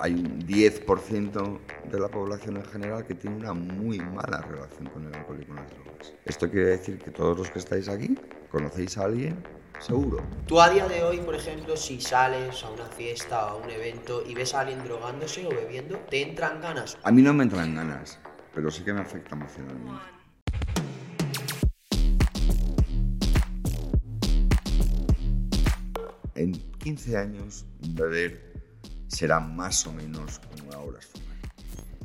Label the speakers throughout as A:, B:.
A: Hay un 10% de la población en general que tiene una muy mala relación con el alcohol y con las drogas. Esto quiere decir que todos los que estáis aquí conocéis a alguien, seguro.
B: Tú a día de hoy, por ejemplo, si sales a una fiesta o a un evento y ves a alguien drogándose o bebiendo, ¿te entran ganas?
A: A mí no me entran ganas, pero sí que me afecta emocionalmente. En 15 años, beber será más o menos como ahora es fumar.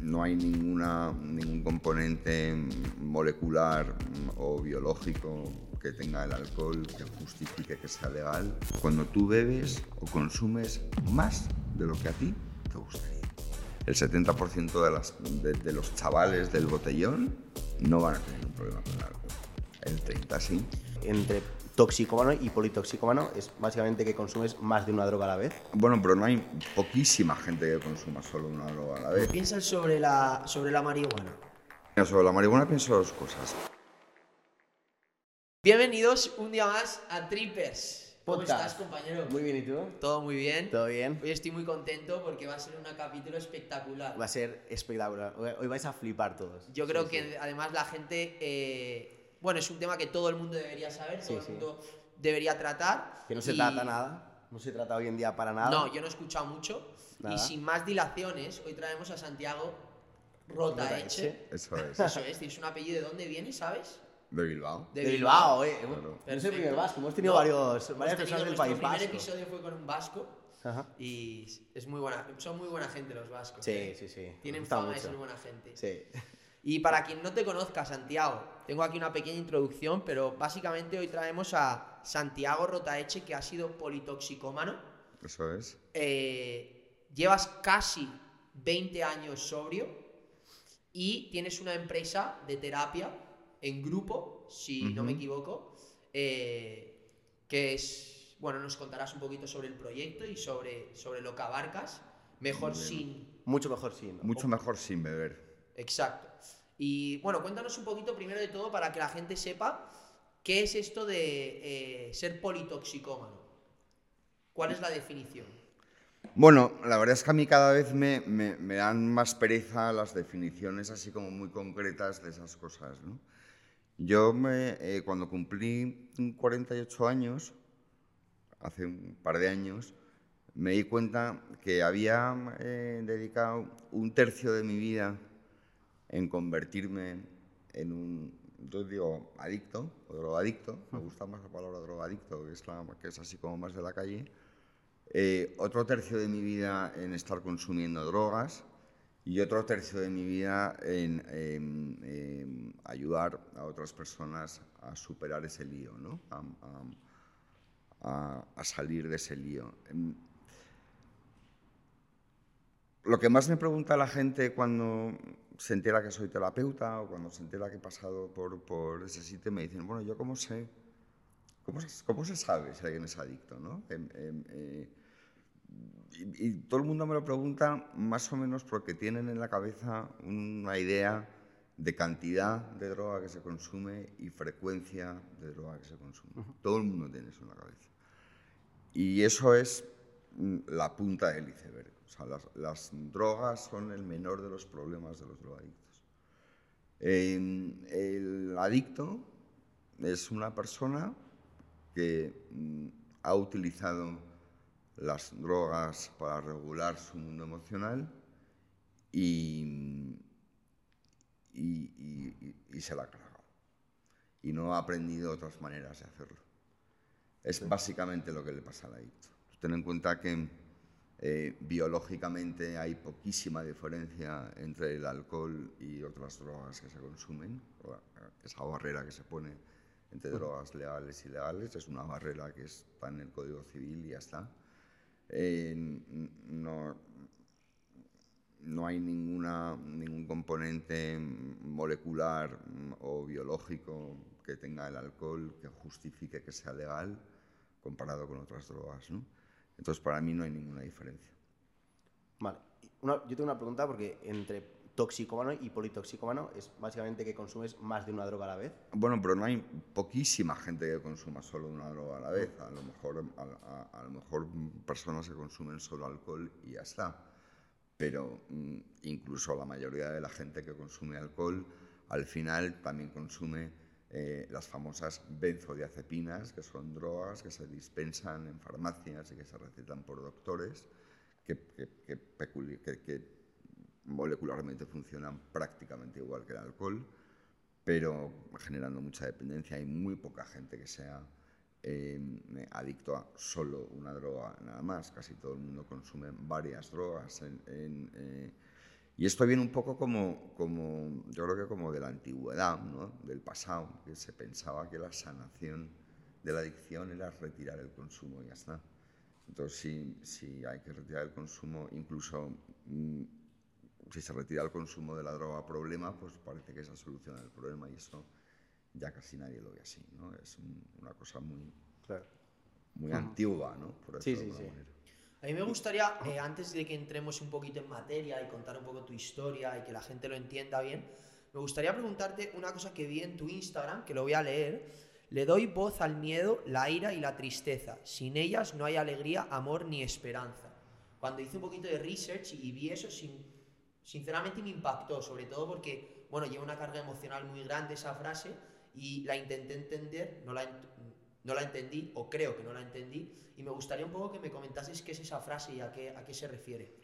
A: No hay ninguna, ningún componente molecular o biológico que tenga el alcohol que justifique que sea legal. Cuando tú bebes o consumes más de lo que a ti te gustaría. El 70% de, las, de, de los chavales del botellón no van a tener un problema con el alcohol. El 30 sí.
C: entre toxicómano y politoxicómano es básicamente que consumes más de una droga a la vez.
A: Bueno, pero no hay poquísima gente que consuma solo una droga a la vez.
B: ¿Qué piensas sobre la, sobre la marihuana?
A: Mira, Sobre la marihuana pienso dos cosas.
B: Bienvenidos un día más a Trippers. ¿Cómo
C: Podcast.
B: estás, compañero?
C: Muy bien, ¿y tú?
B: Todo muy bien.
C: ¿Todo bien?
B: Hoy estoy muy contento porque va a ser un capítulo espectacular.
C: Va a ser espectacular. Hoy vais a flipar todos.
B: Yo creo
C: Sí,
B: que
C: sí.
B: además la gente, eh, bueno, es un tema que todo el mundo debería saber, todo
C: Sí,
B: el mundo debería tratar.
C: Que no se
B: y-
C: trata nada. No se trata hoy en día para nada.
B: No, yo no he escuchado mucho.
C: Nada.
B: Y sin más dilaciones, hoy traemos a Santiago Rotaeche.
A: Eso es.
B: Eso es, tienes un apellido. ¿De dónde viene, sabes?
A: De Bilbao.
C: De Bilbao, eh.
A: Claro.
C: No es el primer vasco. Hemos tenido
B: No,
C: varios,
B: hemos
C: varias
B: tenido
C: personas del País
B: primer
C: Vasco.
B: episodio fue con un vasco
C: Ajá.
B: y es muy buena, son muy buena gente los vascos.
C: Sí,
B: ¿eh?
C: sí, sí.
B: Tienen
C: Me gusta
B: fama de
C: mucho.
B: ser buena gente.
C: Sí.
B: Y para quien no te conozca, Santiago, tengo aquí una pequeña introducción, pero básicamente hoy traemos a Santiago Rotaeche, que ha sido politoxicómano.
A: Eso es.
B: Eh, llevas casi 20 años sobrio y tienes una empresa de terapia en grupo, si no me equivoco, eh, que es, bueno, nos contarás un poquito sobre el proyecto y sobre, sobre lo que abarcas. Mejor
A: bien.
B: sin...
C: Mucho mejor sí. ¿no?
A: Mucho mejor sin beber.
B: Exacto. Y bueno, cuéntanos un poquito primero de todo para que la gente sepa qué es esto de eh, ser politoxicómano. ¿Cuál es la definición?
A: Bueno, la verdad es que a mí cada vez me, me- me dan más pereza las definiciones así como muy concretas de esas cosas. ¿no? Yo me, eh, cuando cumplí 48 años, hace un par de años, me di cuenta que había eh, dedicado un tercio de mi vida en convertirme en un, yo digo, adicto o drogadicto, me gusta más la palabra drogadicto, que es, la, que es así como más de la calle, eh, otro tercio de mi vida en estar consumiendo drogas y otro tercio de mi vida en, en, em, ayudar a otras personas a superar ese lío, ¿no? a, a- a- a salir de ese lío. Em, Lo que más me pregunta la gente cuando se entera que soy terapeuta o cuando se entera que he pasado por, por ese sitio, me dicen, bueno, ¿yo cómo sé? ¿Cómo se, cómo se sabe si alguien es adicto? ¿no? Em, em, eh, y, y todo el mundo me lo pregunta más o menos porque tienen en la cabeza una idea de cantidad de droga que se consume y frecuencia de droga que se consume. Todo el mundo tiene eso en la cabeza. Y eso es mm, la punta del iceberg. Sea, las, las drogas son el menor de los problemas de los drogadictos. Eh, el adicto es una persona que mm, ha utilizado las drogas para regular su mundo emocional y, y, y- y- y se la ha cargado. Y no ha aprendido otras maneras de hacerlo. Es básicamente lo que le pasa al adicto. Ten en cuenta que eh, biológicamente hay poquísima diferencia entre el alcohol y otras drogas que se consumen. Esa barrera que se pone entre drogas legales y ilegales es una barrera que está en el Código Civil y ya está. Eh, no, no hay ninguna, ningún componente molecular mm, o biológico que tenga el alcohol que justifique que sea legal comparado con otras drogas. ¿no? Entonces, para mí no hay ninguna diferencia.
C: Vale. Una- yo tengo una pregunta porque entre toxicómano y politoxicómano es básicamente que consumes más de una droga a la vez.
A: Bueno, pero no hay poquísima gente que consuma solo una droga a la vez. A lo mejor, a, a- a lo mejor personas que consumen solo alcohol y ya está. pero mm, incluso la mayoría de la gente que consume alcohol al final también consume eh, las famosas benzodiazepinas, que son drogas que se dispensan en farmacias y que se recetan por doctores, que, molecularmente funcionan prácticamente igual que el alcohol, pero generando mucha dependencia. Hay muy poca gente que sea Em, adicto a solo una droga nada más. Casi todo el mundo consume varias drogas. Eh, y esto viene un poco como, como, yo creo que como de la antigüedad, ¿no? del pasado, que se pensaba que la sanación de la adicción era retirar el consumo y ya está. Entonces, si, si hay que retirar el consumo, incluso mm, si se retira el consumo de la droga problema, pues parece que esa soluciona el problema y eso ya casi nadie lo ve así, ¿no? Es una cosa muy, muy antigua, ¿no?
C: Por sí, sí, sí.
B: A mí me gustaría, eh, antes de que entremos un poquito en materia y contar un poco tu historia y que la gente lo entienda bien, me gustaría preguntarte una cosa que vi en tu Instagram, que lo voy a leer. Le doy voz al miedo, la ira y la tristeza. Sin ellas no hay alegría, amor ni esperanza. Cuando hice un poquito de research y vi eso, sin, sinceramente me impactó, sobre todo porque, bueno, lleva una carga emocional muy grande esa frase y la intenté entender, no la, no la entendí, o creo que no la entendí, y me gustaría un poco que me comentases qué es esa frase y a qué, se refiere.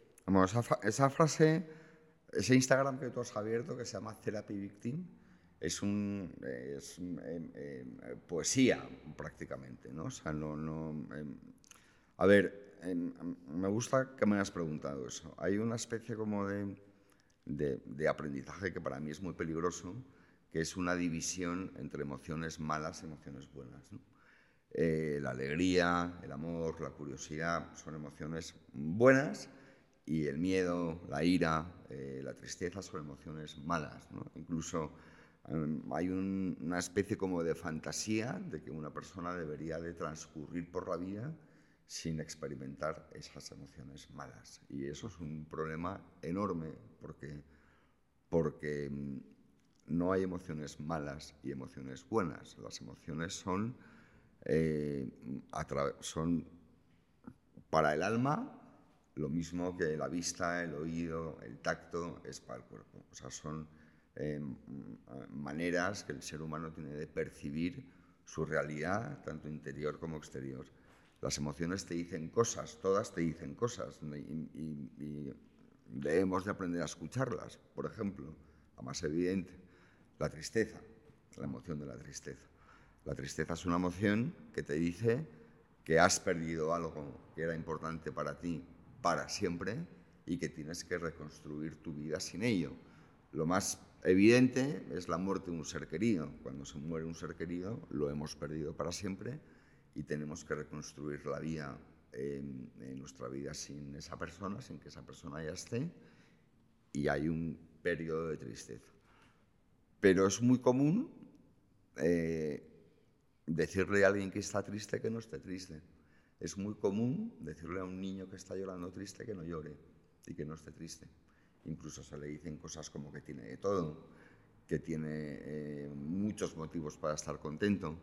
A: esa, frase, ese Instagram que tú has abierto, que se llama Therapy Victim, es, un, em, em, poesía prácticamente, ¿no? O sea, no... no em, a ver, me gusta que me hayas preguntado eso. Hay una especie como de aprendizaje que para mí es muy peligroso, que es una división entre emociones malas y emociones buenas. Eh, la alegría, el amor, la curiosidad son emociones buenas y el miedo, la ira, eh, la tristeza son emociones malas. Incluso em, hay una especie como de fantasía de que una persona debería de transcurrir por la vida sin experimentar esas emociones malas. Y eso es un problema enorme porque, porque em, no hay emociones malas y emociones buenas. Las emociones son, eh, son para el alma lo mismo que la vista, el oído, el tacto es para el cuerpo. O sea, son em, maneras que el ser humano tiene de percibir su realidad, tanto interior como exterior. Las emociones te dicen cosas, todas te dicen cosas, y, debemos de aprender a escucharlas, por ejemplo, la más evidente la tristeza, la emoción de la tristeza. La tristeza es una emoción que te dice que has perdido algo que era importante para ti para siempre y que tienes que reconstruir tu vida sin ello. Lo más evidente es la muerte de un ser querido. Cuando se muere un ser querido, lo hemos perdido para siempre y tenemos que reconstruir la vida en, nuestra vida sin esa persona, sin que esa persona ya esté, y hay un periodo de tristeza. Pero es muy común eh, decirle a alguien que está triste que no esté triste. Es muy común decirle a un niño que está llorando triste que no llore y que no esté triste. Incluso se le dicen cosas como que tiene de todo, que tiene eh, muchos motivos para estar contento,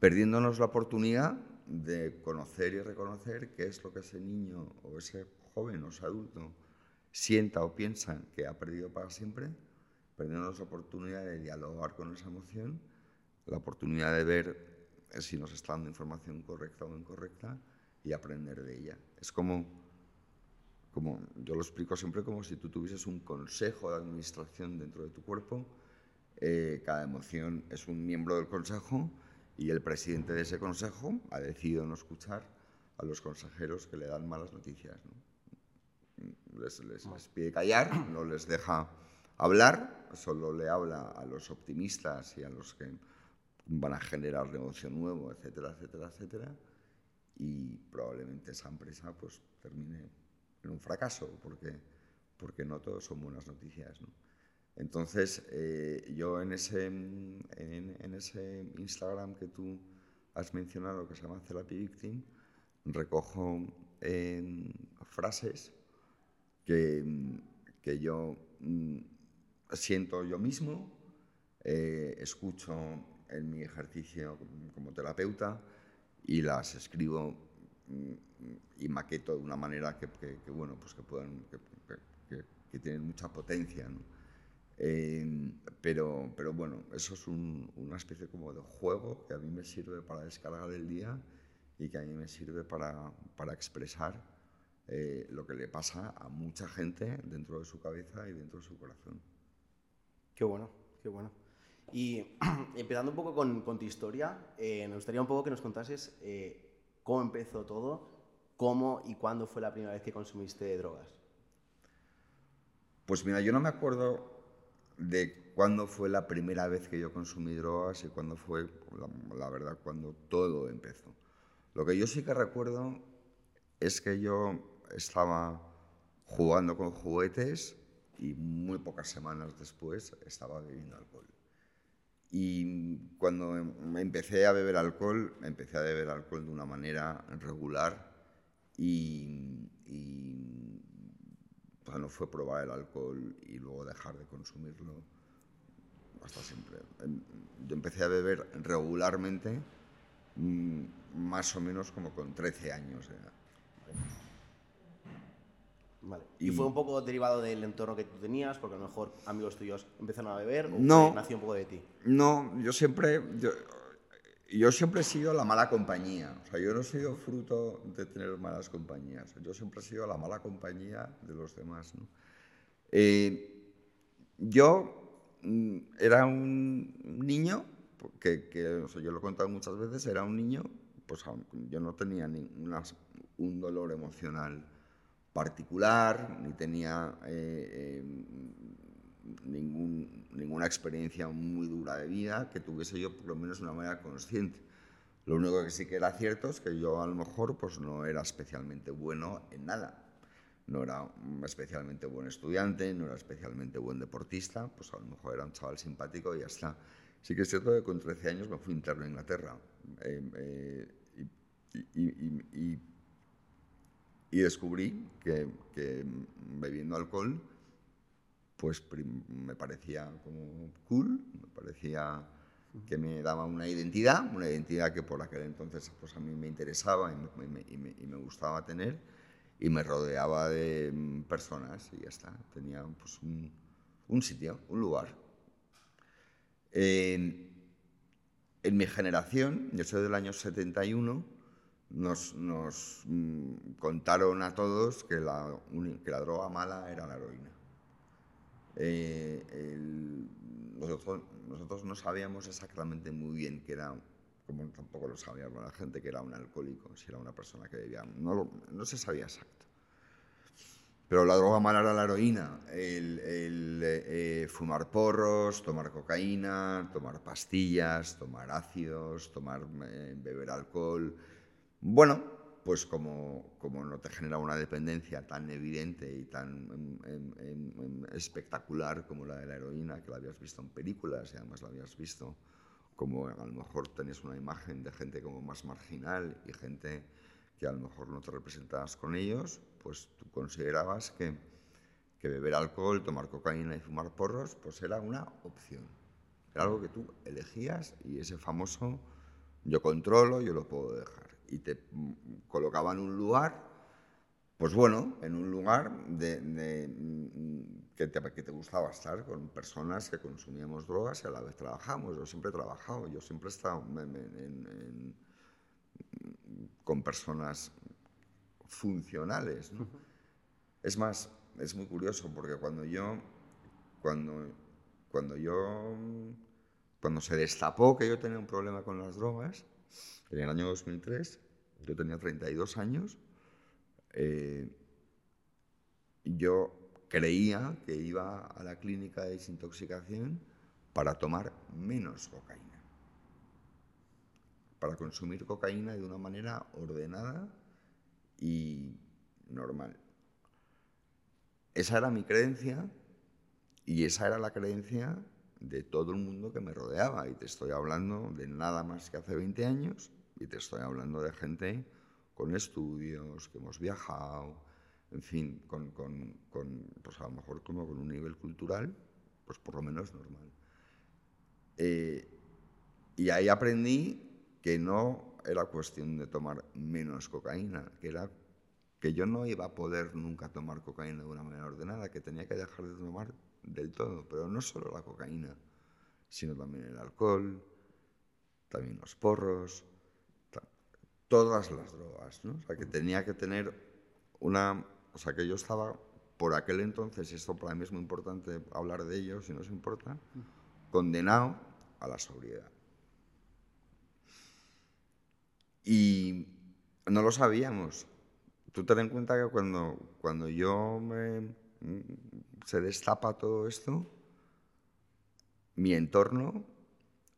A: perdiéndonos la oportunidad de conocer y reconocer qué es lo que ese niño o ese joven o ese adulto sienta o piensa que ha perdido para siempre perdiendo la oportunidad de dialogar con esa emoción, la oportunidad de ver si nos está dando información correcta o incorrecta y aprender de ella. Es como, como, yo lo explico siempre como si tú tuvieses un consejo de administración dentro de tu cuerpo, eh, cada emoción es un miembro del consejo y el presidente de ese consejo ha decidido no escuchar a los consejeros que le dan malas noticias. Les, les, les pide callar, no les deja hablar, solo le habla a los optimistas y a los que van a generar negocio nuevo, etcétera, etcétera, etcétera, y probablemente esa empresa pues termine en un fracaso, porque, porque no todos son buenas noticias. Entonces, eh, yo en ese, en, ese Instagram que tú has mencionado, que se llama Therapy Victim, recojo frases que, que yo mm, siento yo mismo, eh, escucho en mi ejercicio como terapeuta y las escribo mm, y maqueto de una manera que, bueno, pues que puedan, tienen mucha potencia. ¿no? Eh, pero, pero bueno, eso es un- una especie como de juego que a mí me sirve para descargar el día y que a mí me sirve para, para expresar eh, lo que le pasa a mucha gente dentro de su cabeza y dentro de su corazón.
C: Qué bueno, qué bueno. Y empezando un poco con, con tu historia, eh, nos gustaría un poco que nos contases eh, cómo empezó todo, cómo y cuándo fue la primera vez que consumiste drogas.
A: Pues mira, yo no me acuerdo de cuándo fue la primera vez que yo consumí drogas y cuándo fue, la, la verdad, cuando todo empezó. Lo que yo sí que recuerdo es que yo estaba jugando con juguetes y muy pocas semanas después estaba bebiendo alcohol. Y cuando em- empecé a beber alcohol, empecé a beber alcohol de una manera regular y, y fue probar el alcohol y luego dejar de consumirlo hasta siempre. Em, Yo empecé a beber regularmente mm, más o menos como con 13 años. era.
C: Vale. ¿Y,
A: Y-
C: fue un poco derivado del entorno que tú tenías? Porque a lo mejor amigos tuyos empezaron a beber o
A: No.
C: nació un poco de ti.
A: No, yo siempre, yo, yo siempre he sido la mala compañía. O sea, yo no he sido fruto de tener malas compañías. Yo siempre he sido la mala compañía de los demás. ¿no? Eh, yo mm, era un niño que, que, o sea, yo lo he contado muchas veces, era un niño, pues yo no tenía ninguna, un dolor emocional particular, ni tenía eh, ningún- ninguna experiencia muy dura de vida que tuviese yo por lo menos de una manera consciente. Lo único que sí que era cierto es que yo a lo mejor pues no era especialmente bueno en nada. No era especialmente buen estudiante, no era especialmente buen deportista, pues a lo mejor era un chaval simpático y ya está. Sí que es cierto que con 13 años me fui interno a Inglaterra eh, eh, y- y- y descubrí que, que bebiendo alcohol pues me parecía cool, me parecía que me daba una identidad, una identidad que por aquel entonces pues a mí me interesaba y me, gustaba tener y me rodeaba de mm, personas y ya está, tenía pues un, un sitio, un lugar. En mi generación, yo soy del año 71, nos, mm, contaron a todos que la, droga mala era la heroína. Eh, nosotros, no sabíamos exactamente muy bien qué era, como tampoco lo sabía la gente, que era un alcohólico, si era una persona que bebía. No, se sabía exacto. Pero la droga mala era la heroína, el, eh, fumar porros, tomar cocaína, tomar pastillas, tomar ácidos, tomar, eh, beber alcohol. Bueno, pues como, no te genera una dependencia tan evidente y tan em, em, em, espectacular como la de la heroína, que la habías visto en películas y además la habías visto como a lo mejor tenías una imagen de gente como más marginal y gente que a lo mejor no te representabas con ellos, pues tú considerabas que, que beber alcohol, tomar cocaína y fumar porros, pues era una opción. Era algo que tú elegías y ese famoso yo controlo, yo lo puedo dejar. Y te colocaba en un lugar, pues bueno, en un lugar de, de, mm, que, te, que te gustaba estar con personas que consumíamos drogas y a la vez trabajamos. Yo siempre he trabajado, yo siempre he estado en- en- en- con personas funcionales. ¿no? Es más, es muy curioso porque cuando yo, cuando, cuando yo, cuando se destapó que yo tenía un problema con las drogas, en el año 2003, yo tenía 32 años, eh, yo creía que iba a la clínica de desintoxicación para tomar menos cocaína, para consumir cocaína de una manera ordenada y normal. Esa era mi creencia y esa era la creencia de todo el mundo que me rodeaba. Y te estoy hablando de nada más que hace 20 años y te estoy hablando de gente con estudios, que hemos viajado, en fin, con, con- con, pues a lo mejor como con un nivel cultural, pues por lo menos normal. Eh, y ahí aprendí que no era cuestión de tomar menos cocaína, que era que yo no iba a poder nunca tomar cocaína de una manera ordenada, que tenía que dejar de tomar del todo, pero no solo la cocaína, sino también el alcohol, también los porros, todas las drogas, ¿no? O sea, que tenía que tener una... O sea, que yo estaba por aquel entonces, esto para mí es muy importante hablar de ello, si no os importa, condenado a la sobriedad. Y no lo sabíamos. Tú ten en cuenta que cuando, cuando yo me, se destapa todo esto, mi entorno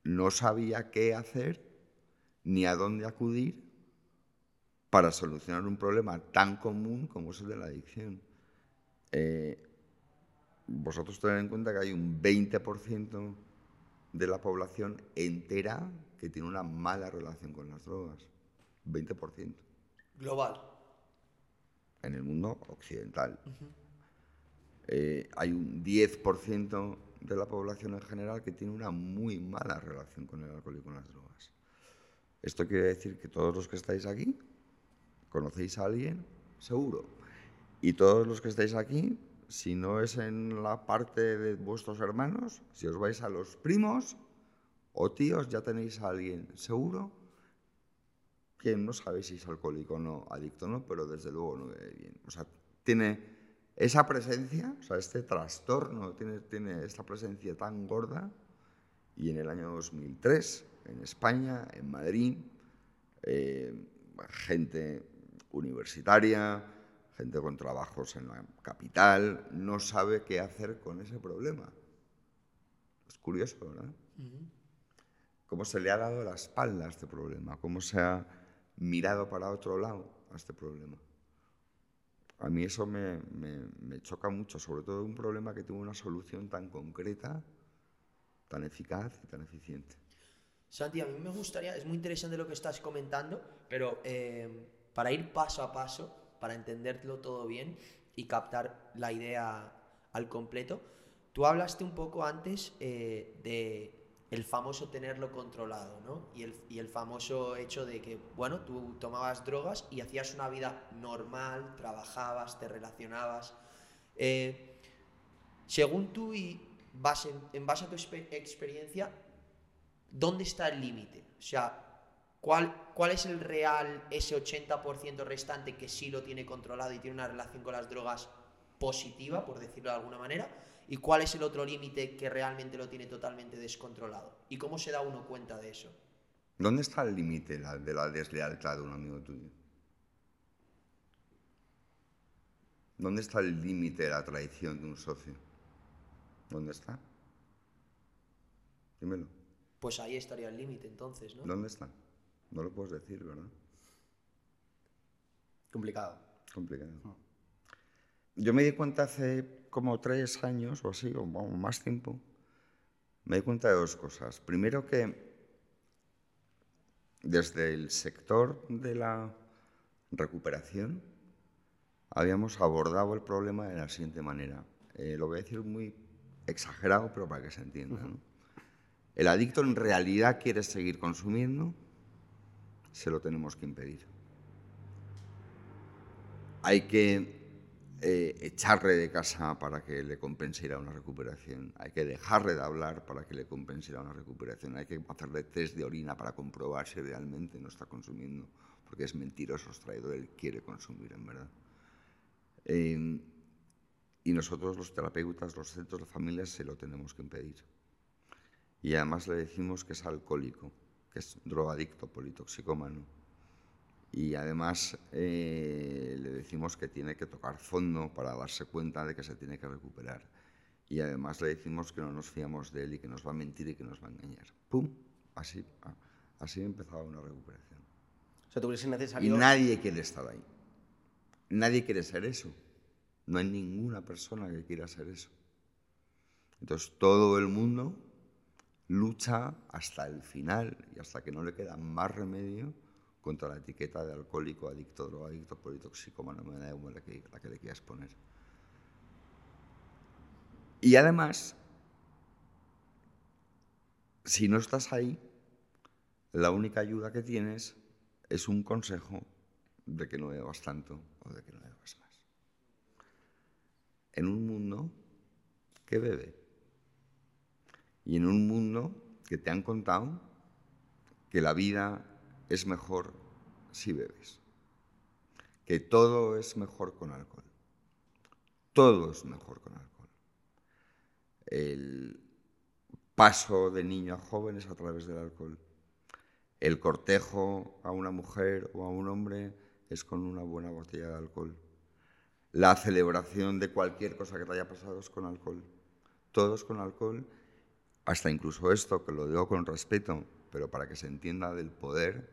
A: no sabía qué hacer ni a dónde acudir para solucionar un problema tan común como es el de la adicción. Eh, vosotros tened en cuenta que hay un 20% de la población entera que tiene una mala relación con las drogas. 20%.
B: Global.
A: En el mundo occidental. Eh, hay un 10% de la población en general que tiene una muy mala relación con el alcohol y con las drogas. Esto quiere decir que todos los que estáis aquí conocéis a alguien, seguro. Y todos los que estáis aquí, si no es en la parte de vuestros hermanos, si os vais a los primos o tíos, ya tenéis a alguien seguro que no sabéis si es alcohólico o no, adicto o no, pero desde luego no bebe bien. O sea, tiene esa presencia, o sea, este trastorno tiene, tiene esta presencia tan gorda y en el año 2003, en España, en Madrid, eh, gente universitaria, gente con trabajos en la capital, no sabe qué hacer con ese problema. Es curioso, ¿verdad? Cómo se le ha dado la espalda a este problema, cómo se ha mirado para otro lado a este problema. A mí eso me, choca mucho, sobre todo un problema que tuvo una solución tan concreta, tan eficaz y tan eficiente.
B: Santi, a mí me gustaría, es muy interesante lo que estás comentando, pero eh, para ir paso a paso, para entenderlo todo bien y captar la idea al completo, tú hablaste un poco antes eh, de el famoso tenerlo controlado, ¿no? Y el, y el, famoso hecho de que, bueno, tú tomabas drogas y hacías una vida normal, trabajabas, te relacionabas. Eh, según tú y base, en base a tu experiencia, ¿dónde está el límite? O sea, ¿cuál, ¿cuál es el real, ese 80% restante que sí lo tiene controlado y tiene una relación con las drogas positiva, por decirlo de alguna manera? y cuál es el otro límite que realmente lo tiene totalmente descontrolado. ¿Y cómo se da uno cuenta de eso?
A: ¿Dónde está el límite de la deslealtad de un amigo tuyo? ¿Dónde está el límite de la traición de un socio? ¿Dónde está? Dímelo.
B: Pues ahí estaría el límite entonces, ¿no?
A: ¿Dónde está? No lo puedes decir, ¿verdad?
C: Complicado.
A: Complicado. Yo me di cuenta hace como tres años o así, o más tiempo, me di cuenta de dos cosas. Primero que desde el sector de la recuperación habíamos abordado el problema de la siguiente manera. Eh, lo voy a decir muy exagerado, pero para que se entienda. El adicto en realidad quiere seguir consumiendo, se lo tenemos que impedir. Hay que eh, echarle de casa para que le compense una recuperación, hay que dejarle de hablar para que le compense una recuperación, hay que hacerle test de orina para comprobar si realmente no está consumiendo, porque es mentiroso, es traidor, él quiere consumir en verdad. Em, y nosotros los terapeutas, los centros de familias, se lo tenemos que impedir. Y además le decimos que es alcohólico, que es drogadicto, politoxicómano y además eh, le decimos que tiene que tocar fondo para darse cuenta de que se tiene que recuperar. Y además le decimos que no nos fiamos de él y que nos va a mentir y que nos va a engañar. ¡Pum! Así, ah, así empezaba una recuperación.
C: O sea, ¿tú crees necesario...?
A: Y nadie quiere estar ahí. Nadie quiere ser eso. No hay ninguna persona que quiera ser eso. Entonces todo el mundo lucha hasta el final y hasta que no le queda más remedio contra la etiqueta de alcohólico, adicto, drogadicto, igual la que, la que le quieras poner. Y además, si no estás ahí, la única ayuda que tienes es un consejo de que no bebas tanto o de que no bebas más. En un mundo que bebe y en un mundo que te han contado que la vida es mejor si bebes, que todo es mejor con alcohol, todo es mejor con alcohol. El paso de niño a joven es a través del alcohol. El cortejo a una mujer o a un hombre es con una buena botella de alcohol. La celebración de cualquier cosa que te haya pasado es con alcohol. Todo es con alcohol, hasta incluso esto, que lo digo con respeto, pero para que se entienda del poder,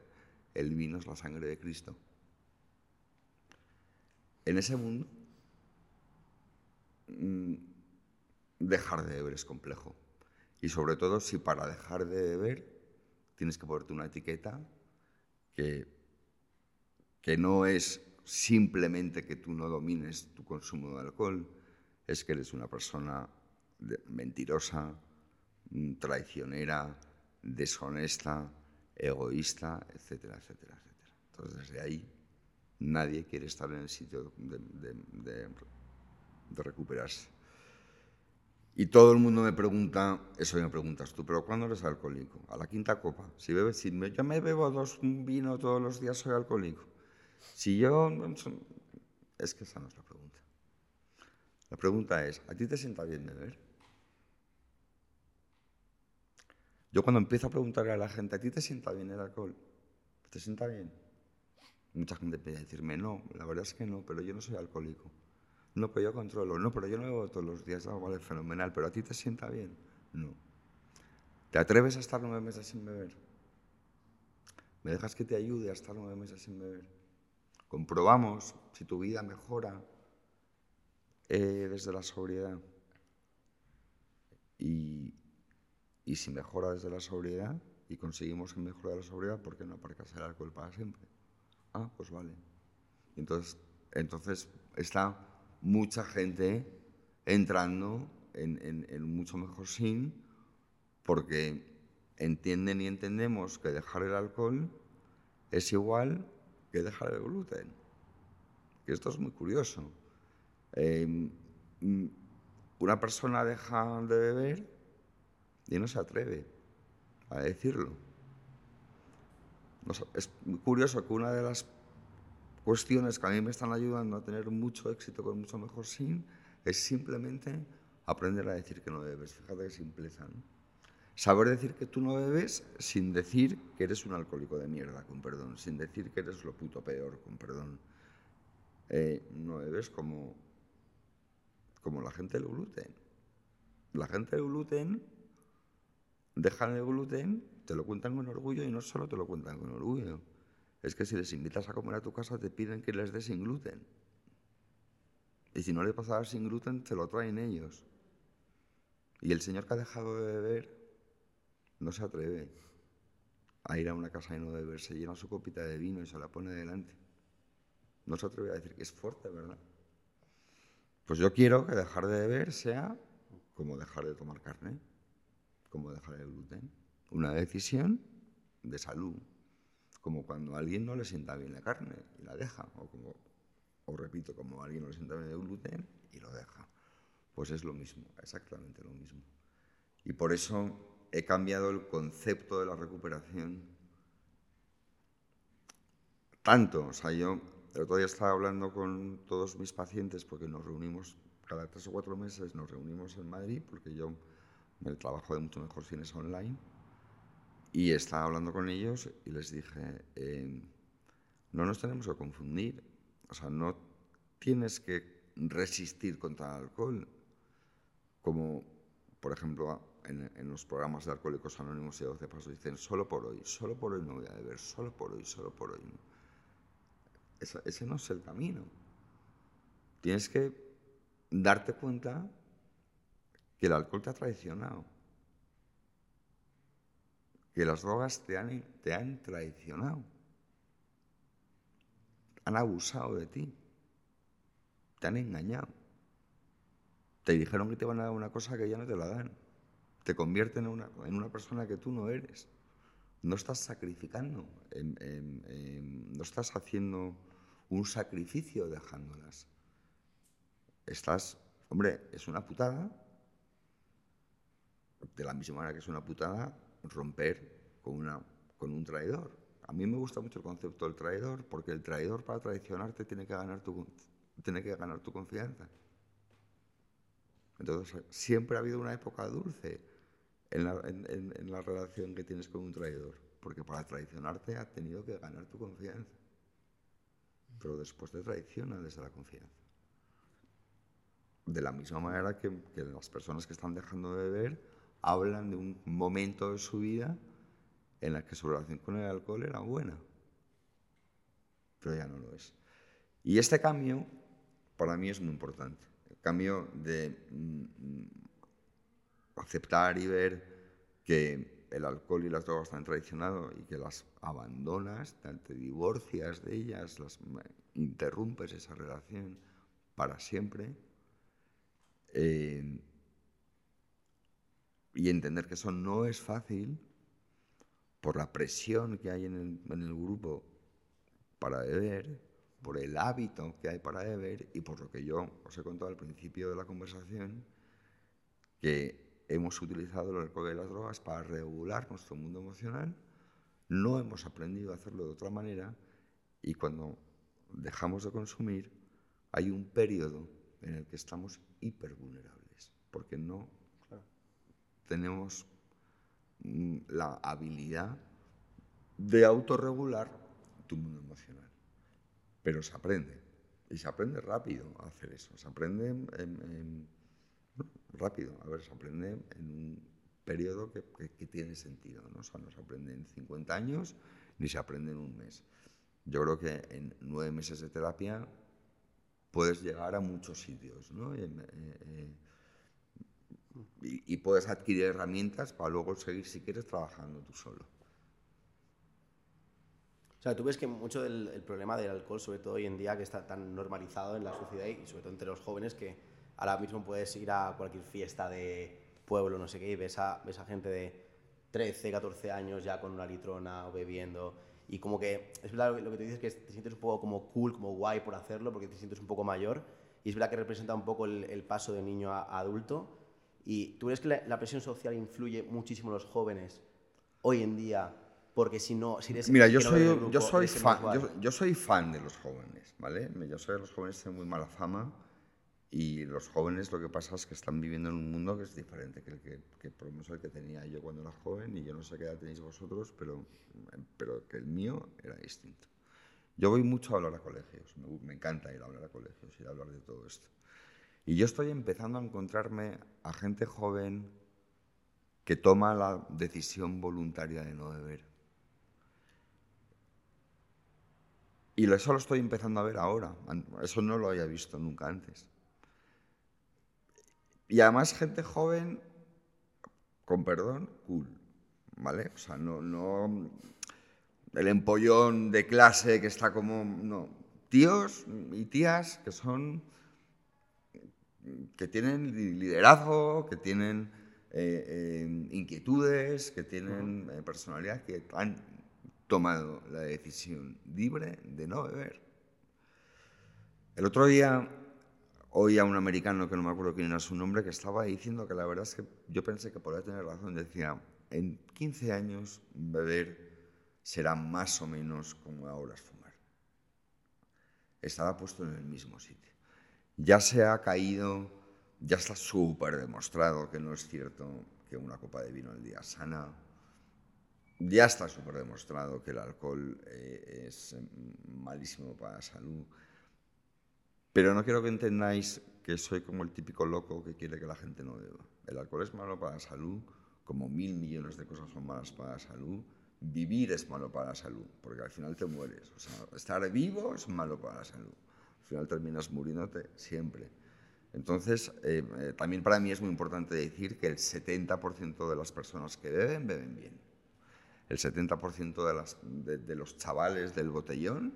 A: el vino es la sangre de Cristo. En ese mundo, mm, dejar de beber es complejo. Y sobre todo si para dejar de beber tienes que ponerte una etiqueta que, que no es simplemente que tú no domines tu consumo de alcohol, es que eres una persona mentirosa, traicionera, deshonesta, egoísta, etcétera, etcétera, etcétera. Entonces, desde ahí, nadie quiere estar en el sitio de, recuperarse. Y todo el mundo me pregunta, eso me preguntas tú, pero ¿cuándo eres alcohólico? A la quinta copa. Si bebes, si yo me bebo dos vino todos los días, soy alcohólico. Si yo... Es que esa no es la pregunta. La pregunta es, ¿a ti te sienta bien beber? Yo cuando empiezo a preguntarle a la gente, ¿a ti te sienta bien el alcohol? ¿Te sienta bien? Mucha gente empieza a decirme, no, la verdad es que no, pero yo no soy alcohólico. No, pero yo controlo. No, pero yo no bebo todos los días. Ah, vale, fenomenal. ¿Pero a ti te sienta bien? No. ¿Te atreves a estar nueve meses sin beber? ¿Me dejas que te ayude a estar nueve meses sin beber? Comprobamos si tu vida mejora eh, desde la sobriedad. Y, y, si mejora desde la sobriedad y conseguimos que mejore la sobriedad, ¿por qué no aparcas el alcohol para siempre? Ah, pues vale. Entonces, entonces está mucha gente entrando en, mucho mejor sin, porque entienden y entendemos que dejar el alcohol es igual que dejar el gluten. Que esto es muy curioso. Em, una persona deja de beber y no se atreve a decirlo. Es curioso que una de las cuestiones que a mí me están ayudando a tener mucho éxito con mucho mejor sin es simplemente aprender a decir que no bebes. Fíjate qué simpleza. Saber decir que tú no bebes sin decir que eres un alcohólico de mierda, con perdón, sin decir que eres lo puto peor, con perdón. Eh, no bebes como, como la gente del gluten. La gente del gluten dejan el gluten, te lo cuentan con orgullo y no solo te lo cuentan con orgullo es que si les invitas a comer a tu casa te piden que les des sin gluten. Y si no les pasas sin gluten, te lo traen ellos. Y el señor que ha dejado de beber no se atreve a ir a una casa y no beber. Se llena su copita de vino y se la pone delante. No se atreve a decir que es fuerte, ¿verdad? Pues yo quiero que dejar de beber sea como dejar de tomar carne, como dejar el gluten. Una decisión de salud, como cuando a alguien no le sienta bien la carne y la deja, o como, o repito, como a alguien no le sienta bien el gluten y lo deja. Pues es lo mismo, exactamente lo mismo. Y por eso he cambiado el concepto de la recuperación tanto, o sea, yo el otro día estaba hablando con todos mis pacientes porque nos reunimos cada tres o cuatro meses, nos reunimos en Madrid porque yo el trabajo de mucho mejor cines online y estaba hablando con ellos y les dije, eh, no nos tenemos que confundir, o sea, no tienes que resistir contra el alcohol, como por ejemplo en, los programas de Alcohólicos Anónimos y 12 Pasos dicen, solo por hoy, solo por hoy no voy a beber, solo por hoy, solo por hoy. ese no es el camino. Tienes que darte cuenta que el alcohol te ha traicionado que las drogas te han, te han traicionado, han abusado de ti, te han engañado, te dijeron que te van a dar una cosa que ya no te la dan, te convierten en una, en una persona que tú no eres. No estás sacrificando, no estás haciendo un sacrificio dejándolas. Estás, hombre, es una putada, de la misma manera que es una putada romper con, una, con un traidor. A mí me gusta mucho el concepto del traidor, porque el traidor para traicionarte tiene que ganar tu, tiene que ganar tu confianza. Entonces, siempre ha habido una época dulce en la, en la relación que tienes con un traidor, porque para traicionarte ha tenido que ganar tu confianza. Pero después te traiciona desde la confianza. De la misma manera que, que las personas que están dejando de beber hablan de un momento de su vida en la que su relación con el alcohol era buena, pero ya no lo es. Y este cambio para mí es muy importante, el cambio de mm, aceptar y ver que el alcohol y las drogas están traicionados y que las abandonas, te divorcias de ellas, las interrumpes esa relación para siempre. Eh, y entender que eso no es fácil por la presión que hay en el, grupo para beber, por el hábito que hay para beber y por lo que yo os he contado al principio de la conversación, que hemos utilizado el alcohol y las drogas para regular nuestro mundo emocional, no hemos aprendido a hacerlo de otra manera y cuando dejamos de consumir hay un periodo en el que estamos hipervulnerables, porque no tenemos mm, la habilidad de autorregular tu mundo emocional. Pero se aprende. Y se aprende rápido a hacer eso. Se aprende rápido. A ver, se aprende en un periodo que, tiene sentido. ¿no? O sea, no se aprende en 50 años ni se aprende en un mes. Yo creo que en nueve meses de terapia puedes llegar a muchos sitios. ¿no? Eh, eh, y, puedes adquirir herramientas para luego seguir, si quieres, trabajando tú solo.
C: O sea, tú ves que mucho del problema del alcohol, sobre todo hoy en día, que está tan normalizado en la sociedad y sobre todo entre los jóvenes, que ahora mismo puedes ir a cualquier fiesta de pueblo, no sé qué, y ves a, ves a gente de 13, 14 años ya con una litrona o bebiendo. Y como que es verdad lo que te dices, que te sientes un poco como cool, como guay por hacerlo, porque te sientes un poco mayor. Y es verdad que representa un poco el, paso de niño a adulto ¿Y tú crees que la, presión social influye muchísimo en los jóvenes hoy en día? Porque si no, si eres
A: Mira, yo soy, yo, soy fan, yo, soy fan de los jóvenes, ¿vale? Yo sé que los jóvenes tienen muy mala fama y los jóvenes lo que pasa es que están viviendo en un mundo que es diferente que el que, que por lo menos el que tenía yo cuando era joven y yo no sé qué edad tenéis vosotros, pero, pero que el mío era distinto. Yo voy mucho a hablar a colegios, me, me encanta ir a hablar a colegios y a hablar de todo esto. Y yo estoy empezando a encontrarme a gente joven que toma la decisión voluntaria de no beber. Y eso lo estoy empezando a ver ahora. Eso no lo había visto nunca antes. Y además gente joven, con perdón, cool. ¿Vale? O sea, no, no el empollón de clase que está como... No, tíos y tías que son que tienen liderazgo, que tienen eh, eh, inquietudes, que tienen eh, personalidad, que han tomado la decisión libre de no beber. El otro día oí a un americano, que no me acuerdo quién era su nombre, que estaba diciendo que la verdad es que yo pensé que podía tener razón. Decía, en 15 años beber será más o menos como ahora es fumar. Estaba puesto en el mismo sitio ya se ha caído, ya está súper demostrado que no es cierto que una copa de vino al día sana. Ya está súper demostrado que el alcohol eh, es malísimo para la salud. Pero no quiero que entendáis que soy como el típico loco que quiere que la gente no beba. El alcohol es malo para la salud, como mil millones de cosas son malas para la salud. Vivir es malo para la salud, porque al final te mueres. O sea, estar vivo es malo para la salud al final terminas muriéndote siempre. Entonces, eh, eh, también para mí es muy importante decir que el 70% de las personas que beben, beben bien. El 70% de, las, de, los chavales del botellón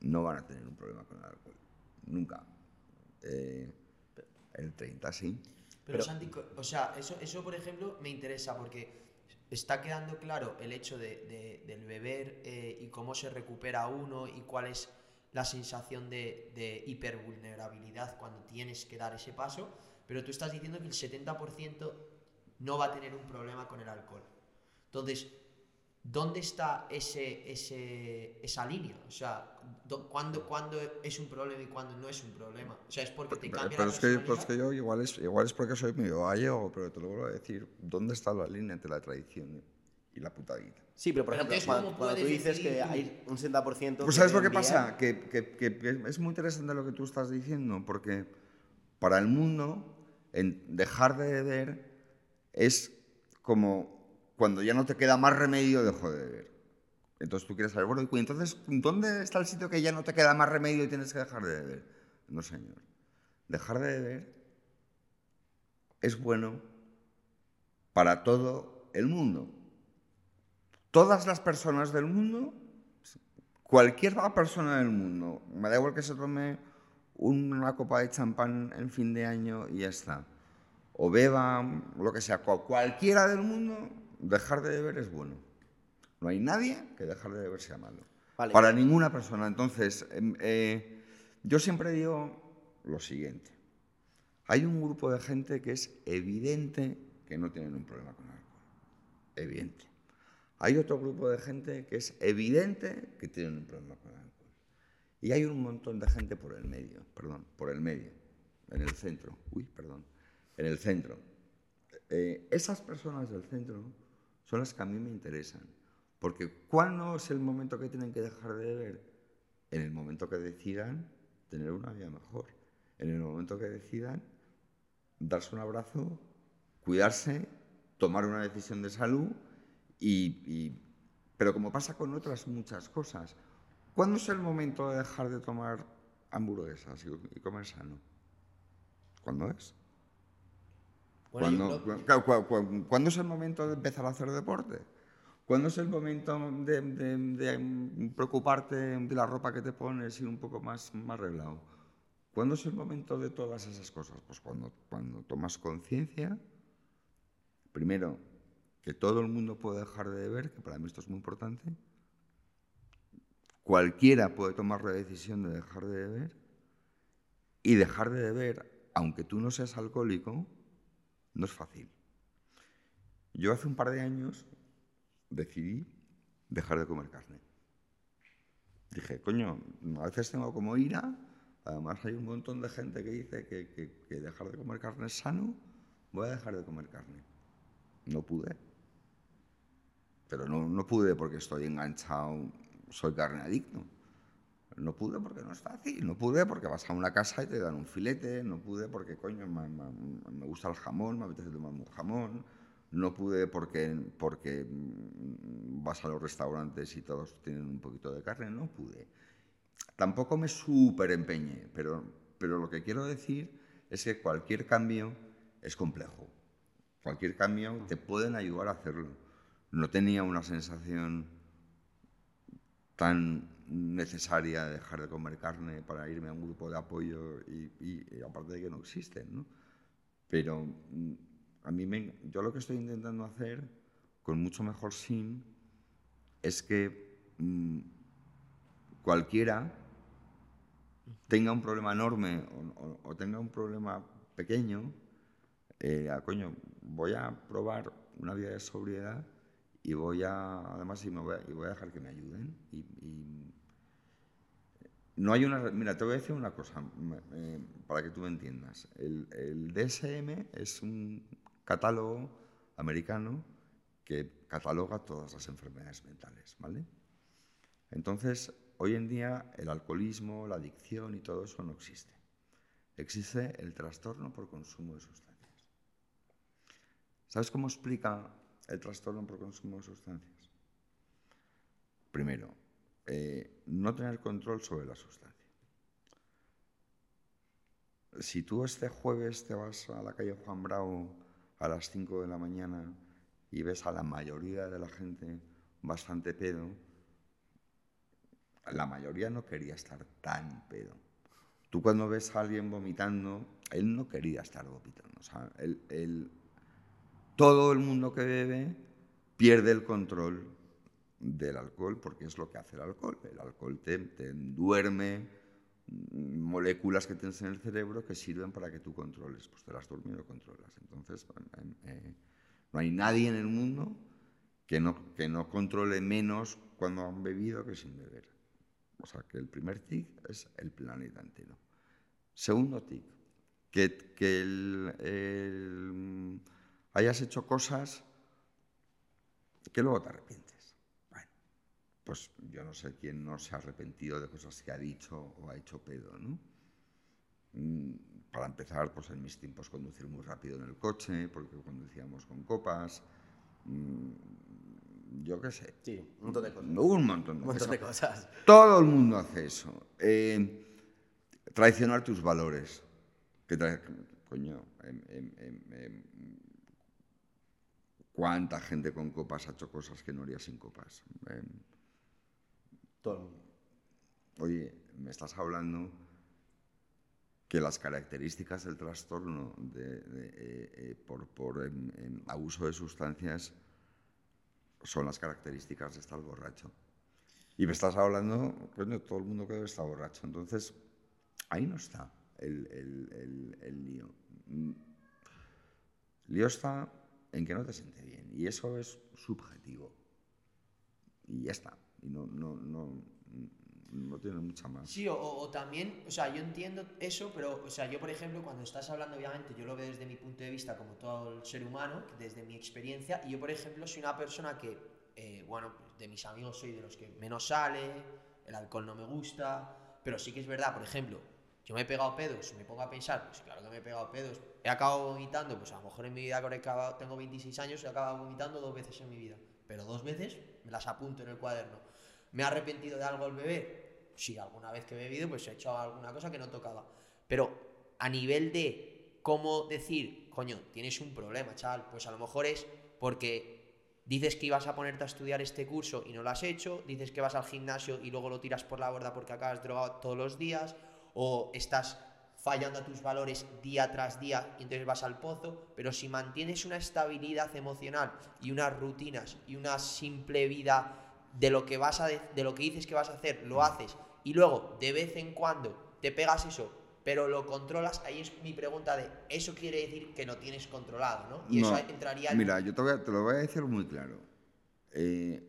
A: no van a tener un problema con el alcohol. Nunca. Eh, el 30 sí.
B: Pero, Santi, o sea, eso, eso por ejemplo me interesa porque está quedando claro el hecho de, del beber y cómo se recupera uno y cuál es la sensación de, de hipervulnerabilidad cuando tienes que dar ese paso, pero tú estás diciendo que el 70% no va a tener un problema con el alcohol. Entonces, ¿dónde está ese, ese, esa línea? O sea, do- ¿cuándo, cuándo es un problema y cuándo no es un problema? O sea, es porque te cambia
A: Pero
B: la
A: es que, pues
B: personalidad?
A: que yo igual es, igual es porque soy medio gallego, pero te lo vuelvo a decir, ¿dónde está la línea entre la tradición y la putadita?
C: Sí, pero por ejemplo,
B: entonces,
C: cuando,
B: ¿cómo
C: cuando tú dices
B: decidir
C: que hay un 70%.
A: Pues ¿sabes lo que pasa? Que, que- que- que es muy interesante lo que tú estás diciendo, porque para el mundo en dejar de beber es como cuando ya no te queda más remedio, dejo de beber. Entonces tú quieres saber, bueno, y entonces, ¿dónde está el sitio que ya no te queda más remedio y tienes que dejar de beber? No, señor. Dejar de beber es bueno para todo el mundo. Todas las personas del mundo cualquier persona del mundo, me da igual que se tome una copa de champán en fin de año y ya está, o beba lo que sea, cu- cualquiera del mundo, dejar de beber es bueno. No hay nadie que dejar de beber sea malo.
C: Vale.
A: Para ninguna persona. Entonces, em, eh, yo siempre digo lo siguiente. Hay un grupo de gente que es evidente que no tienen un problema con el alcohol. Evidente. Hay otro grupo de gente que es evidente que tienen un problema con el alcohol. Y hay un montón de gente por el medio, perdón, por el medio, en el centro. Uy, perdón, en el centro. Eh, esas personas del centro son las que a mí me interesan. Porque ¿cuándo es el momento que tienen que dejar de beber? En el momento que decidan tener una vida mejor. En el momento que decidan darse un abrazo, cuidarse, tomar una decisión de salud y, y- pero como pasa con otras muchas cosas, ¿cuándo es el momento de dejar de tomar hamburguesas y, y comer sano? ¿Cuándo es?
B: Bueno,
A: ¿Cuándo,
B: creo-
A: cu- cu- cu- cu- ¿cuándo es el momento de empezar a hacer deporte? ¿Cuándo es el momento de, de- de, preocuparte de la ropa que te pones y un poco más, más arreglado? ¿Cuándo es el momento de todas esas cosas? Pues cuando, cuando tomas conciencia, primero, que todo el mundo puede dejar de beber, que para mí esto es muy importante. Cualquiera puede tomar la decisión de dejar de beber. Y dejar de beber, aunque tú no seas alcohólico, no es fácil. Yo hace un par de años decidí dejar de comer carne. Dije, coño, a veces tengo como ira, además hay un montón de gente que dice que, dejar de comer carne es sano, voy a dejar de comer carne. No pude. Pero no, no pude porque estoy enganchado, soy carne adicto. No pude porque no es fácil, no pude porque vas a una casa y te dan un filete, no pude porque, coño, me, me- gusta el jamón, me apetece tomar un jamón, no pude porque, porque vas a los restaurantes y todos tienen un poquito de carne, no pude. Tampoco me súper empeñé, pero, pero lo que quiero decir es que cualquier cambio es complejo. Cualquier cambio te pueden ayudar a hacerlo. No tenía una sensación tan necesaria de dejar de comer carne para irme a un grupo de apoyo y, y aparte de que no existen, ¿no? Pero mm, a mí me, yo lo que estoy intentando hacer con mucho mejor sin es que mm, cualquiera tenga un problema enorme o, tenga un problema pequeño, eh, ah, coño, voy a probar una vida de sobriedad y voy a, además, y, me voy a, y voy a dejar que me ayuden. Y, no hay una, mira, te voy a decir una cosa eh, para que tú me entiendas. El, el DSM es un catálogo americano que cataloga todas las enfermedades mentales, ¿vale? Entonces, hoy en día el alcoholismo, la adicción y todo eso no existe. Existe el trastorno por consumo de sustancias. ¿Sabes cómo explica el trastorno por consumo de sustancias? Primero, eh, no tener control sobre la sustancia. Si tú este jueves te vas a la calle Juan Bravo a las 5 de la mañana y ves a la mayoría de la gente bastante pedo, la mayoría no quería estar tan pedo. Tú cuando ves a alguien vomitando, él no quería estar vomitando. O sea, él- él- todo el mundo que bebe pierde el control del alcohol porque es lo que hace el alcohol. El alcohol te, duerme mm, moléculas que tienes en el cerebro que sirven para que tú controles. Pues te las duermes y lo controlas. Entonces, eh, no hay nadie en el mundo que no, que no controle menos cuando han bebido que sin beber. O sea, que el primer tic es el planeta entero. Segundo tic, que, que el, hayas hecho cosas que luego te arrepientes. Bueno, pues yo no sé quién no se ha arrepentido de cosas que ha dicho o ha hecho pedo, ¿no? Mm, para empezar, pues en mis tiempos conducir muy rápido en el coche, porque conducíamos con copas. Mm, yo qué sé.
C: Sí, un montón de cosas.
A: Un montón de,
C: Un montón de
A: cosas.
C: cosas.
A: Todo el mundo hace eso. Eh, traicionar tus valores. Que tra- coño, em- em- em, ¿cuánta gente con copas ha hecho cosas que no haría sin copas? Em,
C: Todo el mundo.
A: Oye, me estás hablando que las características del trastorno de- de, eh, eh, por, por em, em, abuso de sustancias son las características de estar borracho. Y me estás hablando, coño, todo el mundo que debe estar borracho. Entonces, ahí no está el, el- el- el lío. Mm, El lío está en que no te siente bien. Y eso es subjetivo. Y ya está. Y no, no, no, no tiene mucha más.
B: Sí, o, también, o sea, yo entiendo eso, pero, o sea, yo por ejemplo, cuando estás hablando, obviamente, yo lo veo desde mi punto de vista, como todo el ser humano, desde mi experiencia, y yo, por ejemplo, soy una persona que, eh, bueno, de mis amigos soy de los que menos sale, el alcohol no me gusta, pero sí que es verdad, por ejemplo, yo me he pegado pedos, me pongo a pensar, pues claro que me he pegado pedos, he acabado vomitando, pues a lo mejor en mi vida, acabado- tengo 26 años, he acabado vomitando dos veces en mi vida, pero dos veces me las apunto en el cuaderno. ¿Me he arrepentido de algo al beber? Sí, alguna vez que he bebido, pues he hecho alguna cosa que no tocaba. Pero a nivel de cómo decir, coño, tienes un problema, chaval, pues a lo mejor es porque dices que ibas a ponerte a estudiar este curso y no lo has hecho, dices que vas al gimnasio y luego lo tiras por la borda porque acabas drogado todos los días, o estás fallando a tus valores día tras día y entonces vas al pozo, pero si mantienes una estabilidad emocional y unas rutinas y una simple vida de lo que vas a de, de lo que dices que vas a hacer, lo haces y luego de vez en cuando te pegas eso, pero lo controlas, ahí es mi pregunta de eso quiere decir que lo tienes controlado, ¿no? Y
A: No,
B: eso entraría en-
A: Mira, yo te, voy a- te lo voy a decir muy claro. Eh,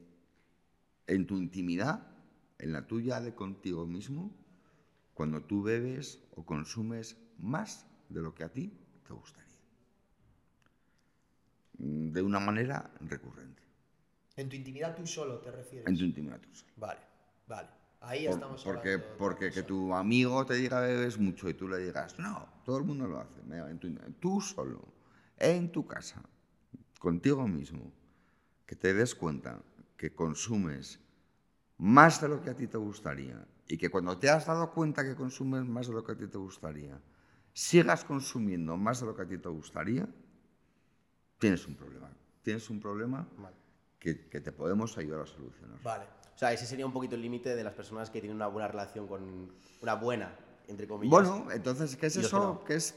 A: en tu intimidad, en la tuya de contigo mismo, cuando tú bebes o consumes más de lo que a ti te gustaría. De una manera recurrente.
B: en tu intimidad tú solo te refieres.
A: En tu intimidad tú solo.
B: Vale, vale. Ahí
A: Por-
B: estamos
A: porque
B: hablando
A: porque que tu amigo te diga bebes mucho y tú le digas, no, todo el mundo lo hace. En tu- tú solo, en tu casa, contigo mismo, que te des cuenta que consumes más de lo que a ti te gustaría y que cuando te has dado cuenta que consumes más de lo que a ti te gustaría, sigas consumiendo más de lo que a ti te gustaría, tienes un problema. Tienes un problema
C: Vale.
A: que, que te podemos ayudar a solucionar.
B: Vale.
C: O sea, ese sería un poquito el límite de las personas que tienen una buena relación con una buena, entre comillas.
A: Bueno, entonces, ¿qué es
C: los que
A: eso?
C: no.
A: ¿Qué es,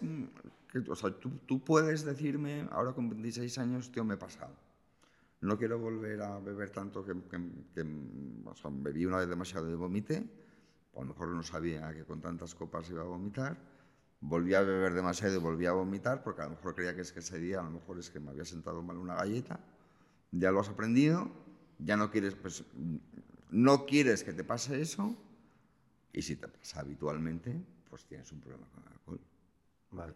A: que- o sea, tú, tú puedes decirme, ahora con 26 años, tío, me he pasado. No quiero volver a beber tanto que, o sea, bebí una vez demasiado y vomité. A lo mejor no sabía que con tantas copas iba a vomitar. Volví a beber demasiado y volví a vomitar, porque a lo mejor creía que es que ese día, a lo mejor es que me había sentado mal una galleta. Ya lo has aprendido, ya no quieres, pues, no quieres que te pase eso, y si te pasa habitualmente, pues tienes un problema con el alcohol.
C: Vale.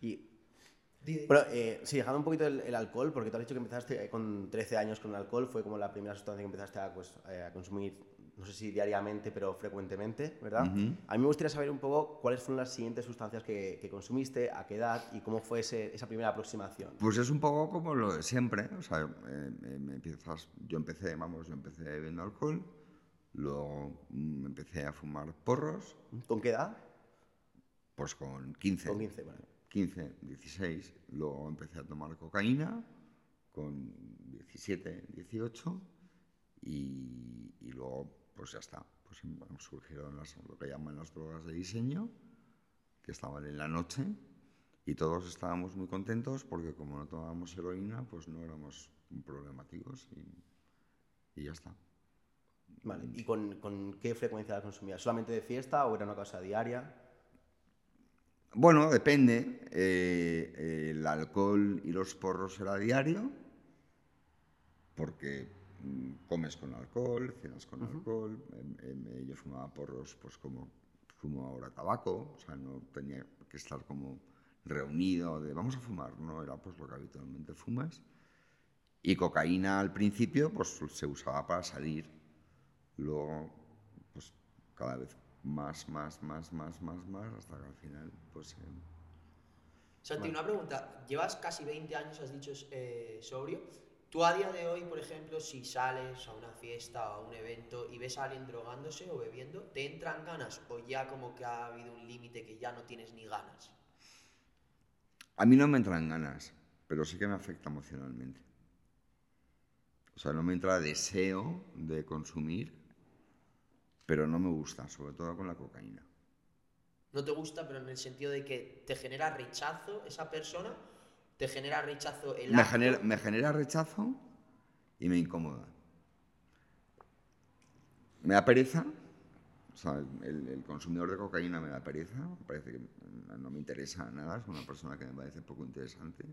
C: Y, bueno, eh, sí, dejando un poquito el, el alcohol, porque tú has dicho que empezaste eh, con 13 años con el alcohol, fue como la primera sustancia que empezaste a, pues, eh, a consumir, no sé si diariamente, pero frecuentemente, ¿verdad? A mí me gustaría saber un poco cuáles fueron las siguientes sustancias que, que consumiste, a qué edad y cómo fue ese- esa primera aproximación.
A: Pues es un poco como lo de siempre. O sea, eh, me empiezas, yo empecé, vamos, yo empecé bebiendo alcohol, luego mm, empecé a fumar porros,
C: ¿Con qué edad?
A: pues con 15.
C: Con 15, bueno.
A: 15, 16. Luego empecé a tomar cocaína con 17, 18. Y, y luego, pues ya está. Pues surgieron las, lo que llaman las drogas de diseño, que estaban en la noche. Y todos estábamos muy contentos porque como no tomábamos heroína, pues no éramos problemáticos. Y, y ya está.
C: Vale. ¿Y con, con qué frecuencia la consumías? ¿Solamente de fiesta o era una cosa diaria?
A: Bueno, depende. Eh, eh, el alcohol y los porros era diario, porque comes con alcohol, cenas con alcohol. Em, em, yo fumaba porros, pues como fumo ahora tabaco, o sea, no tenía que estar como reunido de vamos a fumar, no era pues lo que habitualmente fumas. Y cocaína al principio, pues se usaba para salir Luego, pues cada vez más, más, más, más, más, más, hasta que al final, pues... Eh,
B: Santi, una pregunta. Llevas casi 20 años, has dicho, eh, sobrio. Tú a día de hoy, por ejemplo, si sales a una fiesta o a un evento y ves a alguien drogándose o bebiendo, ¿te entran ganas o ya como que ha habido un límite que ya no tienes ni ganas?
A: A mí no me entran ganas, pero sí que me afecta emocionalmente. O sea, no me entra deseo de consumir, pero no me gusta, sobre todo con la cocaína.
B: No te gusta, pero en el sentido de que te genera rechazo esa persona, te genera rechazo el
A: me genera, me genera rechazo y me incomoda. Me da pereza, o sea, el, el, consumidor de cocaína me da pereza, me parece que no me interesa nada, es una persona que me parece poco interesante.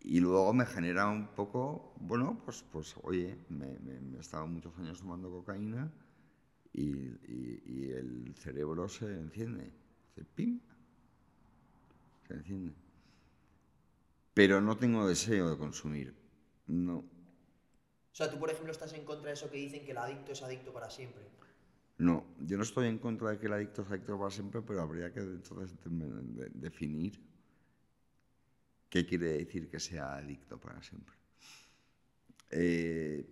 A: Y luego me genera un poco, bueno, pues, pues oye, me, me he estado muchos años tomando cocaína y, el cerebro se enciende, hace pim, se enciende. Pero no tengo deseo de consumir, no.
B: O sea, tú, por ejemplo, estás en contra de eso que dicen que el adicto es adicto para siempre.
A: No, yo no estoy en contra de que el adicto es adicto para siempre, pero habría que entonces definir qué quiere decir que sea adicto para siempre. Eh,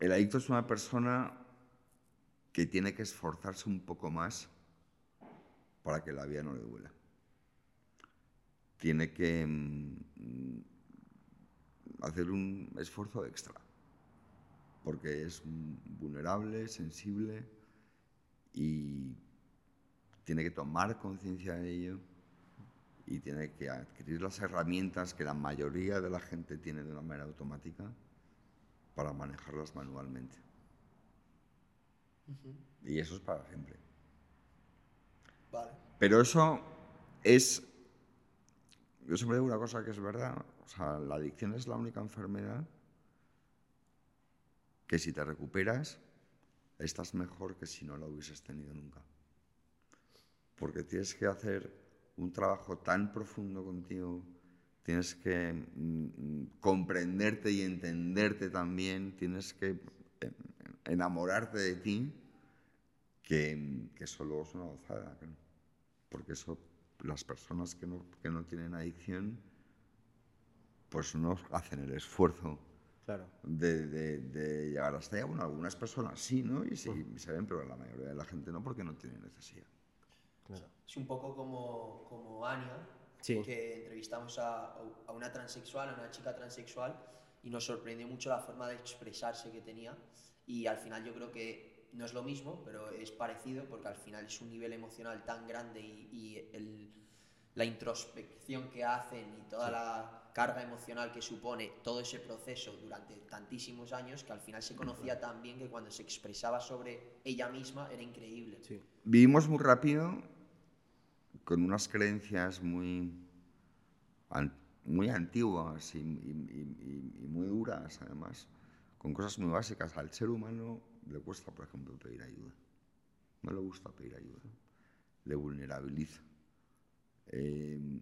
A: el adicto es una persona que tiene que esforzarse un poco más para que la vida no le duela. Tiene que mm, hacer un esfuerzo extra, porque es vulnerable, sensible y tiene que tomar conciencia de ello y tiene que adquirir las herramientas que la mayoría de la gente tiene de una manera automática para manejarlas manualmente. Y eso es para siempre.
B: Vale.
A: Pero eso es. Yo siempre digo una cosa que es verdad. O sea, la adicción es la única enfermedad que si te recuperas, estás mejor que si no la hubieses tenido nunca. Porque tienes que hacer un trabajo tan profundo contigo, tienes que mm, comprenderte y entenderte también, tienes que eh, enamorarte de ti que, que solo es una gozada. Porque eso, las personas que no, que no tienen adicción, pues no hacen el esfuerzo
C: claro.
A: de, de, llegar hasta allá. Bueno, algunas personas sí, ¿no? Y sí, se ven, pero la mayoría de la gente no, porque no tiene necesidad.
B: Claro. Es un poco como, como Ania, que entrevistamos a, a, una transexual, a una chica transexual, y nos sorprendió mucho la forma de expresarse que tenía. Y al final yo creo que no es lo mismo, pero es parecido porque al final es un nivel emocional tan grande y, la introspección que hacen y toda la carga emocional que supone todo ese proceso durante tantísimos años que al final se conocía tan bien que cuando se expresaba sobre ella misma era increíble.
A: Vivimos muy rápido con unas creencias muy, muy antiguas y, y muy duras además, con cosas muy básicas. Al ser humano le cuesta, por ejemplo, pedir ayuda. No le gusta pedir ayuda. Le vulnerabiliza. Eh,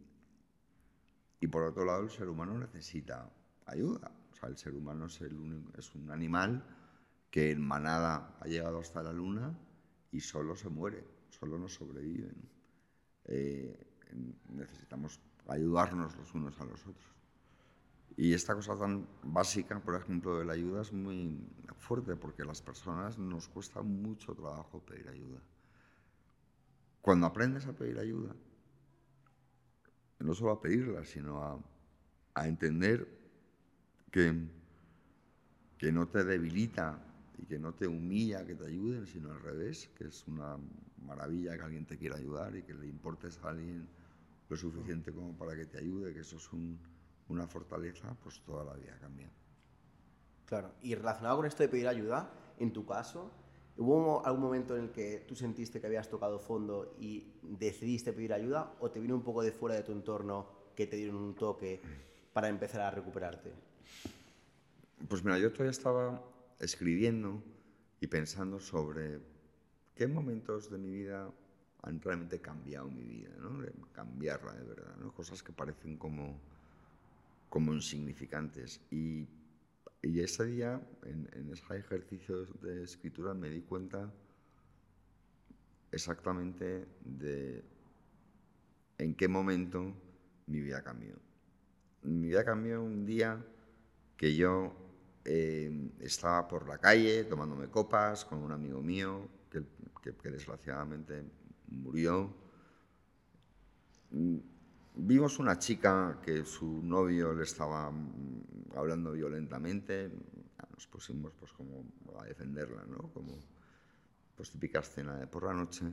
A: y por otro lado, el ser humano necesita ayuda. O sea, el ser humano es, un animal que en manada ha llegado hasta la luna y solo se muere, solo no sobrevive. Eh, necesitamos ayudarnos los unos a los otros. Y esta cosa tan básica, por ejemplo, de la ayuda es muy fuerte porque a las personas nos cuesta mucho trabajo pedir ayuda. Cuando aprendes a pedir ayuda, no solo a pedirla, sino a, a entender que, que no te debilita y que no te humilla que te ayuden, sino al revés, que es una maravilla que alguien te quiera ayudar y que le importes a alguien lo suficiente como para que te ayude, que eso es un una fortaleza, pues toda la vida cambia.
C: Claro. Y relacionado con esto de pedir ayuda, en tu caso, ¿hubo algún momento en el que tú sentiste que habías tocado fondo y decidiste pedir ayuda o te vino un poco de fuera de tu entorno que te dieron un toque para empezar a recuperarte?
A: Pues mira, yo todavía estaba escribiendo y pensando sobre qué momentos de mi vida han realmente cambiado mi vida, ¿no? cambiarla de verdad, ¿no? cosas que parecen como, como insignificantes. Y, y ese día, en, en ese ejercicio de escritura, me di cuenta exactamente de en qué momento mi vida cambió. Mi vida cambió un día que yo eh, estaba por la calle tomándome copas con un amigo mío que, desgraciadamente murió. Vimos una chica que su novio le estaba mm, hablando violentamente. Nos pusimos pues como a defenderla, ¿no? Como pues típica escena de por la noche.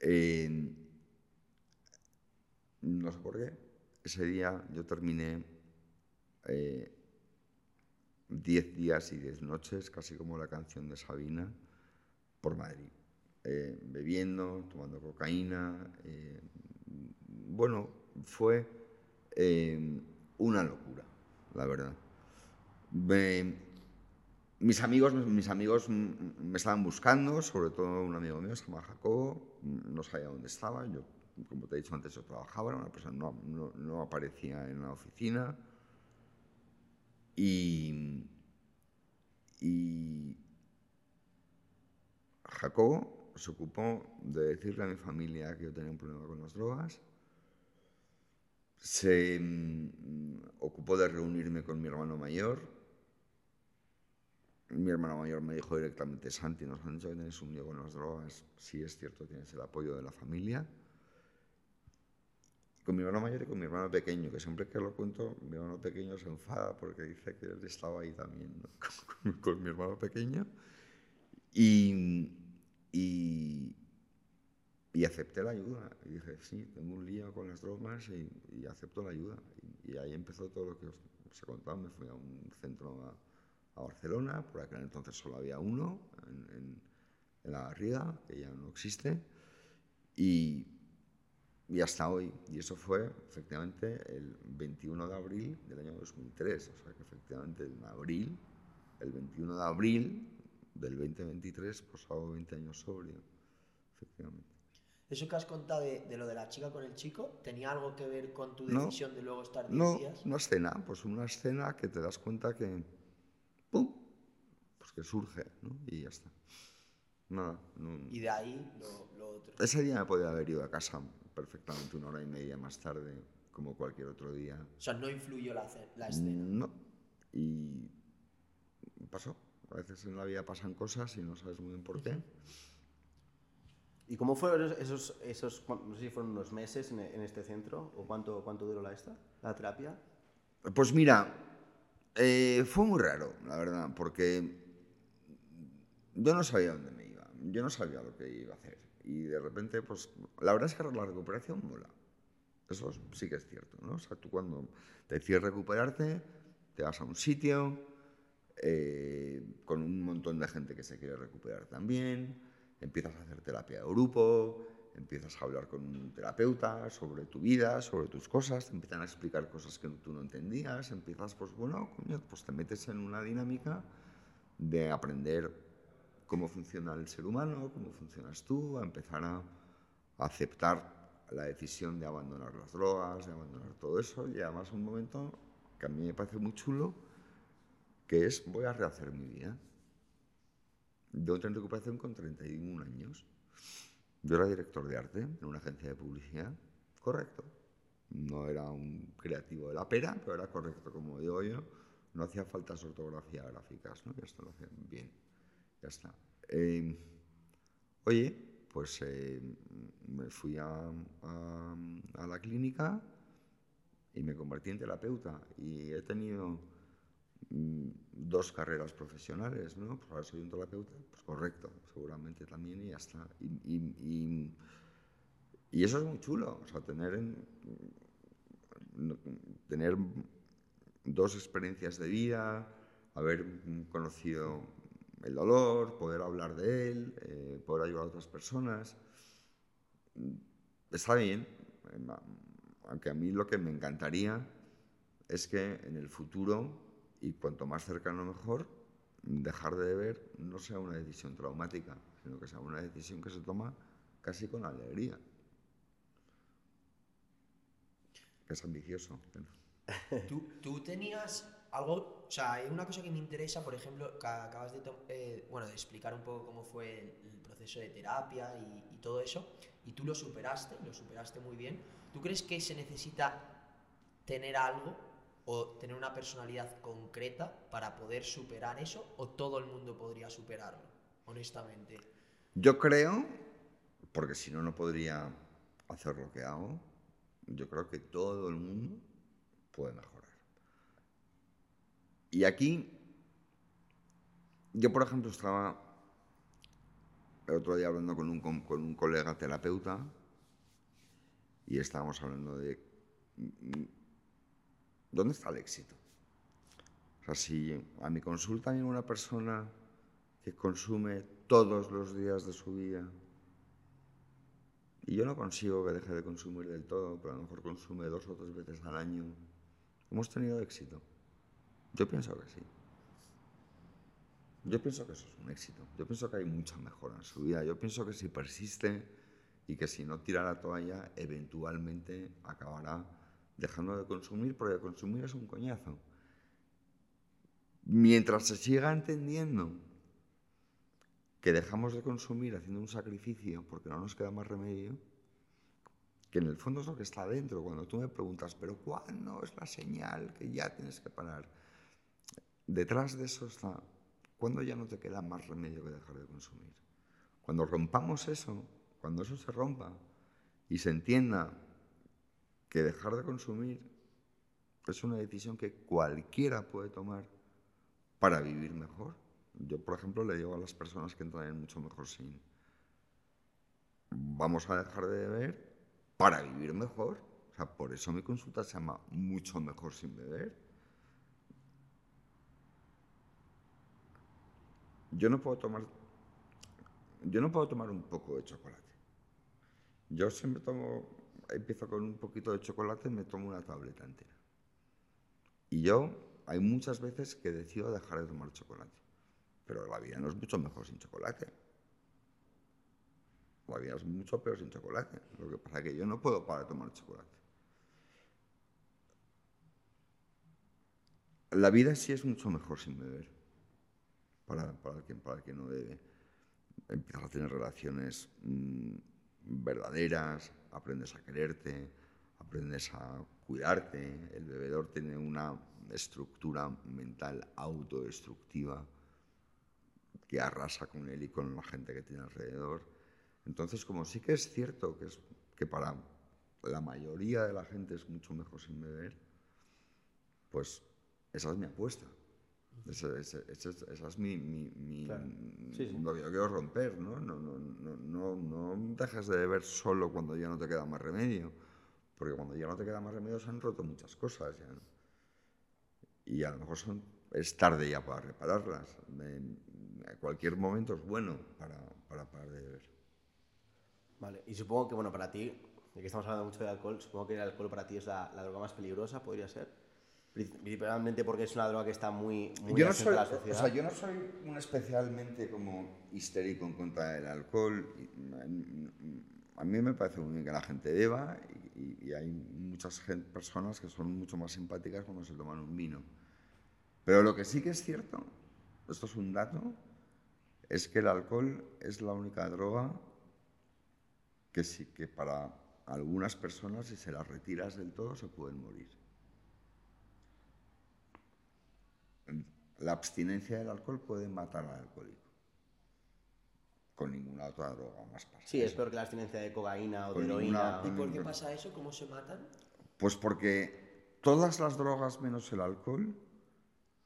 A: Eh, no sé por qué. Ese día yo terminé eh, Diez días y diez noches, casi como la canción de Sabina, por Madrid. Eh, bebiendo, tomando cocaína. Eh, bueno, fue eh, una locura, la verdad. mis amigos, mis amigos me estaban buscando, sobre todo un amigo mío, se llama Jacobo, no sabía dónde estaba. Yo, como te he dicho antes, yo trabajaba, era una persona no, no, aparecía en la oficina. Y Jacobo se ocupó de decirle a mi familia que yo tenía un problema con las drogas. Se mm, ocupó de reunirme con mi hermano mayor. Mi hermano mayor me dijo directamente, Santi, nos han dicho que tienes un lío con las drogas. Sí, es cierto, tienes el apoyo de la familia con mi hermano mayor y con mi hermano pequeño, que siempre que lo cuento, mi hermano pequeño se enfada porque dice que él estaba ahí también, con, mi hermano pequeño. Y, y, acepté la ayuda. Y dije, sí, tengo un lío con las drogas y, acepto la ayuda. Y, ahí empezó todo lo que os, he contado. Me fui a un centro a, Barcelona, por aquel entonces solo había uno, en, la Garriga, que ya no existe. Y, y hasta hoy. Y eso fue efectivamente el 21 de abril del año 2003. O sea que efectivamente en abril, el 21 de abril del 2023, pues hago 20 años sobrio, efectivamente.
B: ¿Eso que has contado de, lo de la chica con el chico tenía algo que ver con tu decisión de luego estar 10
A: no,
B: días?
A: una escena, pues una escena que te das cuenta que, ¡pum! Pues que surge, ¿no? Y ya está. Nada.
B: y de ahí lo, lo otro.
A: Ese día me podía haber ido a casa perfectamente una hora y media más tarde, como cualquier otro día.
B: O sea, no influyó la, la escena.
A: No. Y pasó. A veces en la vida pasan cosas y no sabes muy bien por qué.
C: ¿Y cómo fueron esos, esos, no sé si fueron unos meses en, este centro o cuánto, cuánto duró la esta, la terapia?
A: Pues mira, eh, fue muy raro, la verdad, porque yo no sabía dónde me iba, yo no sabía lo que iba a hacer. Y de repente, pues la verdad es que la recuperación mola. Eso sí que es cierto, ¿no? O sea, tú cuando decides recuperarte, te vas a un sitio eh, con un montón de gente que se quiere recuperar también, empiezas a hacer terapia de grupo, empiezas a hablar con un terapeuta sobre tu vida, sobre tus cosas, te empiezan a explicar cosas que tú no entendías, empiezas, pues bueno, pues te metes en una dinámica de aprender cómo funciona el ser humano, cómo funcionas tú, a empezar a, aceptar la decisión de abandonar las drogas, de abandonar todo eso, y además un momento que a mí me parece muy chulo, que es voy a rehacer mi vida. Yo entré en recuperación con 31 años. Yo era director de arte en una agencia de publicidad, correcto. No era un creativo de la pera, pero era correcto, como digo yo. No hacía falta ortografía gráficas, ¿no? Y esto lo hacía bien. Ya está. Eh, oye, pues eh, me fui a, la clínica y me convertí en terapeuta y he tenido dos carreras profesionales, ¿no? Pues ahora soy un terapeuta, pues correcto, seguramente también y ya está. Y, eso es muy chulo, o sea, tener, tener dos experiencias de vida, haber conocido el dolor, poder hablar de él, eh, poder ayudar a otras personas. Está bien, aunque a mí lo que me encantaría es que en el futuro, y cuanto más cercano mejor, dejar de beber no sea una decisión traumática, sino que sea una decisión que se toma casi con alegría. Es ambicioso.
B: ¿Tú, tú tenías algo, o sea, una cosa que me interesa, por ejemplo, que acabas de, eh, bueno, de explicar un poco cómo fue el, proceso de terapia y, y, todo eso, y tú lo superaste, lo superaste muy bien. ¿Tú crees que se necesita tener algo o tener una personalidad concreta para poder superar eso, o todo el mundo podría superarlo, honestamente?
A: Yo creo, porque si no, no podría hacer lo que hago, yo creo que todo el mundo puede mejorar. Y aquí, yo por ejemplo estaba el otro día hablando con un, con un colega terapeuta y estábamos hablando de dónde está el éxito. O sea, si a mi consulta hay una persona que consume todos los días de su vida y yo no consigo que deje de consumir del todo, pero a lo mejor consume dos o tres veces al año, ¿hemos tenido éxito? Yo pienso que sí. Yo pienso que eso es un éxito. Yo pienso que hay mucha mejora en su vida. Yo pienso que si persiste y que si no tira la toalla, eventualmente acabará dejando de consumir, porque consumir es un coñazo. Mientras se siga entendiendo que dejamos de consumir haciendo un sacrificio porque no nos queda más remedio, que en el fondo es lo que está dentro. Cuando tú me preguntas, pero ¿cuándo es la señal que ya tienes que parar? Detrás de eso está, ¿cuándo ya no te queda más remedio que dejar de consumir? Cuando rompamos eso, cuando eso se rompa y se entienda que dejar de consumir es una decisión que cualquiera puede tomar para vivir mejor. Yo, por ejemplo, le digo a las personas que entran en mucho mejor sin, vamos a dejar de beber para vivir mejor. O sea, por eso mi consulta se llama mucho mejor sin beber Yo no puedo tomar, yo no puedo tomar un poco de chocolate. Yo siempre tomo, empiezo con un poquito de chocolate y me tomo una tableta entera. Y yo, hay muchas veces que decido dejar de tomar chocolate. Pero la vida no es mucho mejor sin chocolate. La vida es mucho peor sin chocolate. Lo que pasa es que yo no puedo parar de tomar chocolate. La vida sí es mucho mejor sin beber para, para, quien, para el no debe. Empiezas a tener relaciones mm, verdaderas, aprendes a quererte, aprendes a cuidarte. El bebedor tiene una estructura mental autodestructiva que arrasa con él y con la gente que tiene alrededor. Entonces, como sí que es cierto que, es, que para la mayoría de la gente es mucho mejor sin beber, pues esa es mi apuesta. Esa, es mi, lo que yo quiero romper, ¿no? No, no, no, no, dejes de beber solo cuando ya no te queda más remedio, porque cuando ya no te queda más remedio se han roto muchas cosas ya, Y a lo mejor son, es tarde ya para repararlas. En, cualquier momento es bueno para, para parar de beber.
C: Vale, y supongo que, bueno, para ti, ya que estamos hablando mucho de alcohol, supongo que el alcohol para ti es la, la droga más peligrosa, podría ser. Principalmente porque es una droga que está muy, muy
A: yo no soy, la sociedad. O sea, yo no soy un especialmente como histérico en contra del alcohol. A mí me parece muy bien que la gente beba y, hay muchas personas que son mucho más simpáticas cuando se toman un vino. Pero lo que sí que es cierto, esto es un dato, es que el alcohol es la única droga que sí que para algunas personas si se las retiras del todo se pueden morir. La abstinencia del alcohol puede matar al alcohólico. Con ninguna otra droga más pasa.
C: Sí, es peor que la abstinencia de cocaína o de heroína.
B: ¿Y por qué pasa eso? ¿Cómo se matan?
A: Pues porque todas las drogas menos el alcohol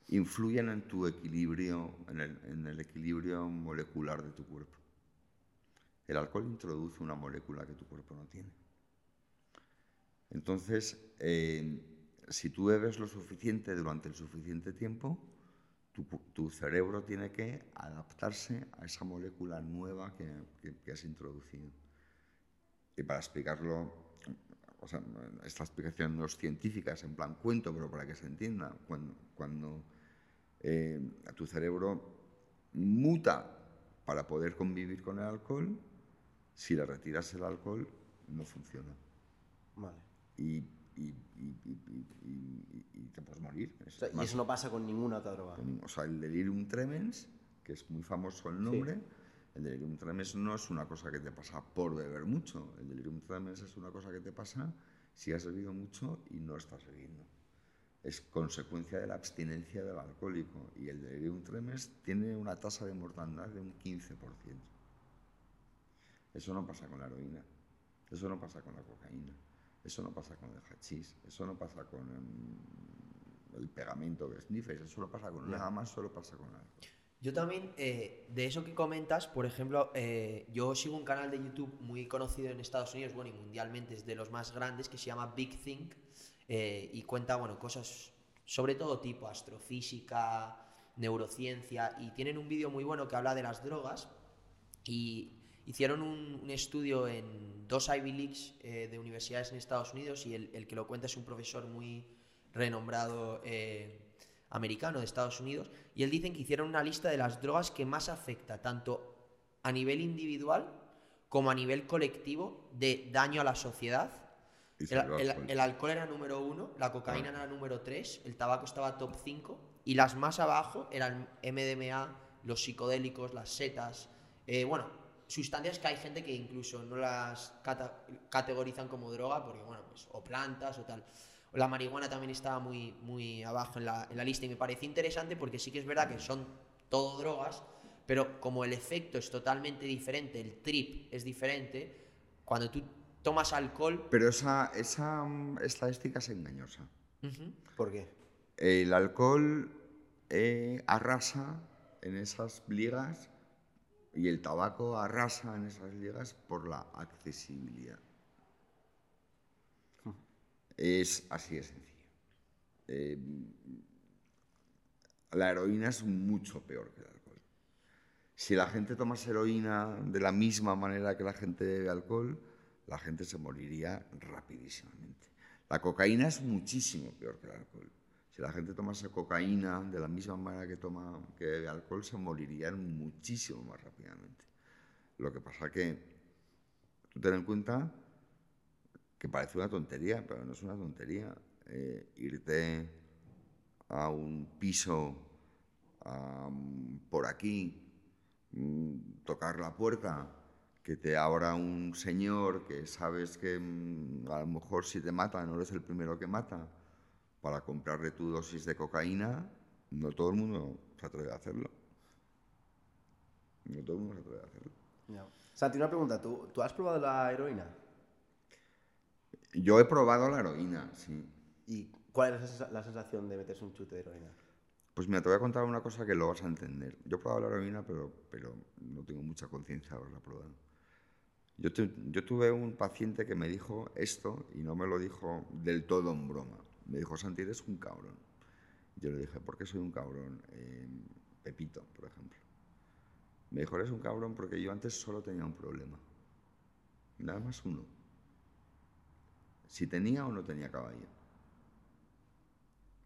A: influyen en tu equilibrio, en el, equilibrio molecular de tu cuerpo. El alcohol introduce una molécula que tu cuerpo no tiene. Entonces, eh, si tú bebes lo suficiente durante el suficiente tiempo, tu, tu cerebro tiene que adaptarse a esa molécula nueva que, que- que has introducido. Y para explicarlo, o sea, esta explicación no es científica, es en plan cuento, pero para que se entienda, cuando, cuando eh, tu cerebro muta para poder convivir con el alcohol, si le retiras el alcohol, no funciona.
C: Vale.
A: Y, y- y- y- y- y- y te puedes morir.
C: O
A: Es
C: sea, y
A: más,
C: eso no pasa con ninguna otra droga.
A: con- o sea, el delirium tremens, que es muy famoso el nombre, el delirium tremens no es una cosa que te pasa por beber mucho. El delirium tremens es una cosa que te pasa si has bebido mucho y no estás bebiendo. Es consecuencia de la abstinencia del alcohólico. Y el delirium tremens tiene una tasa de mortandad de un 15%. Eso no pasa con la heroína. Eso no pasa con la cocaína. Eso no pasa con el hachís. Eso no pasa con mm, el pegamento que sniffes. Eso no pasa con nada más, solo pasa con algo.
B: Yo también, eh, de eso que comentas, por ejemplo, eh, yo sigo un canal de YouTube muy conocido en Estados Unidos, bueno, y mundialmente es de los más grandes, que se llama Big Think, eh, y cuenta, bueno, cosas sobre todo tipo astrofísica, neurociencia, y tienen un vídeo muy bueno que habla de las drogas, y hicieron un, un estudio en dos Ivy Leagues eh, de universidades en Estados Unidos, y el, el que lo cuenta es un profesor muy renombrado eh, americano de Estados Unidos, y él dicen que hicieron una lista de las drogas que más afecta tanto a nivel individual como a nivel colectivo de daño a la sociedad. El,
A: alcohol.
B: el alcohol era número uno, la cocaína era número tres, el tabaco estaba top 5 y las más abajo eran MDMA, los psicodélicos, las setas, eh, bueno, sustancias que hay gente que incluso no las cata- categorizan como droga porque, bueno, pues o plantas o tal. La marihuana también estaba muy, muy abajo en la, en la lista y me pareció interesante porque sí que es verdad que son todo drogas, pero como el efecto es totalmente diferente, el trip es diferente, cuando tú tomas alcohol...
A: Pero esa, esa mm, estadística es engañosa.
B: Ujú.
C: ¿Por qué?
A: El alcohol eh, arrasa en esas ligas y el tabaco arrasa en esas ligas por la accesibilidad. Es así de sencillo. Eh, la heroína es mucho peor que el alcohol. Si la gente tomase heroína de la misma manera que la gente bebe alcohol, la gente se moriría rapidísimamente. La cocaína es muchísimo peor que el alcohol. Si la gente tomase cocaína de la misma manera que toma que bebe alcohol, se morirían muchísimo más rápidamente. Lo que pasa que tú ten en cuenta que parece una tontería, pero no es una tontería. Eh, irte a un piso por aquí, mm, tocar la puerta, que te abra un señor que sabes que mm, a lo mejor si te mata no eres el primero que mata, para comprarle tu dosis de cocaína, no todo el mundo se atreve a hacerlo. No todo el mundo se atreve a hacerlo.
C: Ya. Santi, una pregunta. ¿Tú, ¿Tú has probado la heroína?
A: Yo he probado la heroína, sí.
C: ¿Y cuál es la sensa- la sensación de meterse un chute de heroína?
A: Pues mira, te voy a contar una cosa que lo vas a entender. Yo he probado la heroína, pero, pero no tengo mucha conciencia de haberla probado. Yo, tu- yo tuve un paciente que me dijo esto y no me lo dijo del todo en broma. Me dijo, Santi, eres un cabrón. Yo le dije, ¿por qué soy un cabrón? Eh, Pepito, por ejemplo. Me dijo, eres un cabrón porque yo antes solo tenía un problema. Nada más uno. Si tenía o no tenía caballo.